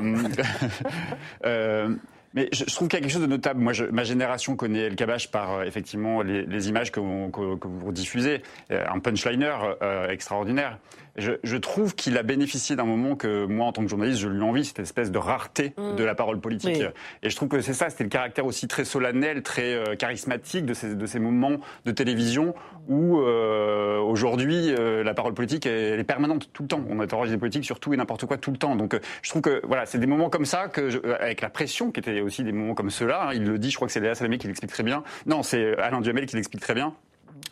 <laughs> euh, mais je, trouve qu'il y a quelque chose de notable. Moi, je, ma génération connaît El Kabbach par euh, effectivement les, les images que, vous- que- que vous diffusez, Euh, un punchliner euh, extraordinaire. Je, je trouve qu'il a bénéficié d'un moment que moi, en tant que journaliste, je lui envie, cette espèce de rareté Mm. de la parole politique. Oui. Et je trouve que c'est ça, c'était le caractère aussi très solennel, très euh, charismatique de ces, de ces moments de télévision où euh, aujourd'hui euh, la parole politique elle, elle est permanente tout le temps. On interroge des politiques sur tout et n'importe quoi tout le temps. Donc euh, je trouve que voilà, c'est des moments comme ça que je- euh, avec la pression qui était aussi des moments comme ceux-là. hein, il le dit, je crois que c'est Léa Salamé qui l'explique très bien. Non, c'est Alain Duhamel qui l'explique très bien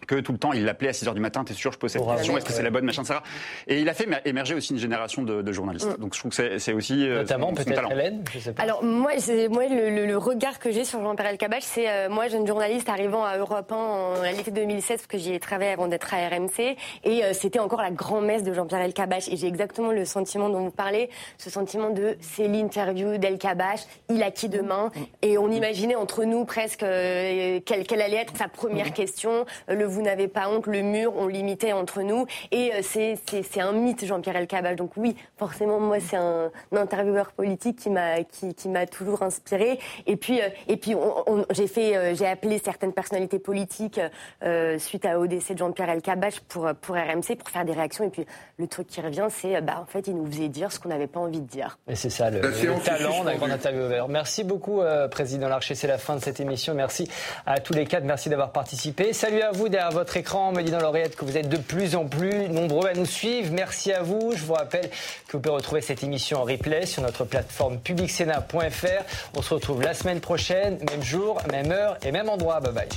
que tout le temps, il l'appelait à 6h du matin, t'es sûr, je pose cette question, est-ce que c'est la bonne, machin, etc. Et il a fait émer- émerger aussi une génération de, de journalistes. Donc je trouve que c'est- aussi euh, Notamment, peut-être. Hélène, je sais pas. Alors moi, moi le, le- le regard que j'ai sur Jean-Pierre Elkabbach, c'est euh, moi jeune journaliste arrivant à Europe 1 en à l'été 2016 parce que j'y ai travaillé avant d'être à RMC et euh, c'était encore la grand-messe de Jean-Pierre Elkabbach et j'ai exactement le sentiment dont vous parlez, ce sentiment de c'est l'interview d'Elkabbach, il a qui demain? Et on imaginait entre nous presque euh, quelle, quelle allait être sa première question, euh, le vous n'avez pas honte, le mur, on l'imitait entre nous et euh, c'est un mythe Jean-Pierre Elkabbach donc oui forcément moi c'est un, un intervieweur politique qui m'a qui, qui m'a toujours inspiré et puis euh, et puis on- on- j'ai fait euh, j'ai appelé certaines personnalités politiques euh, suite à ODC de Jean-Pierre Elkabbach pour pour RMC pour faire des réactions et puis le truc qui revient c'est bah en fait il nous faisait dire ce qu'on n'avait pas envie de dire Et c'est ça le, talent d'un grand intervieweur. Merci beaucoup, euh, Président Larcher. C'est la fin de cette émission. Merci à tous les quatre. Merci d'avoir participé. Salut à vous derrière votre écran. Me dit dans l'oreillette que vous êtes de plus en plus nombreux à nous suivre. Merci à vous. Je vous rappelle que vous pouvez retrouver cette émission en replay sur notre plateforme publicsena.fr. On se retrouve la semaine prochaine, même jour, même heure et même endroit. Bye bye.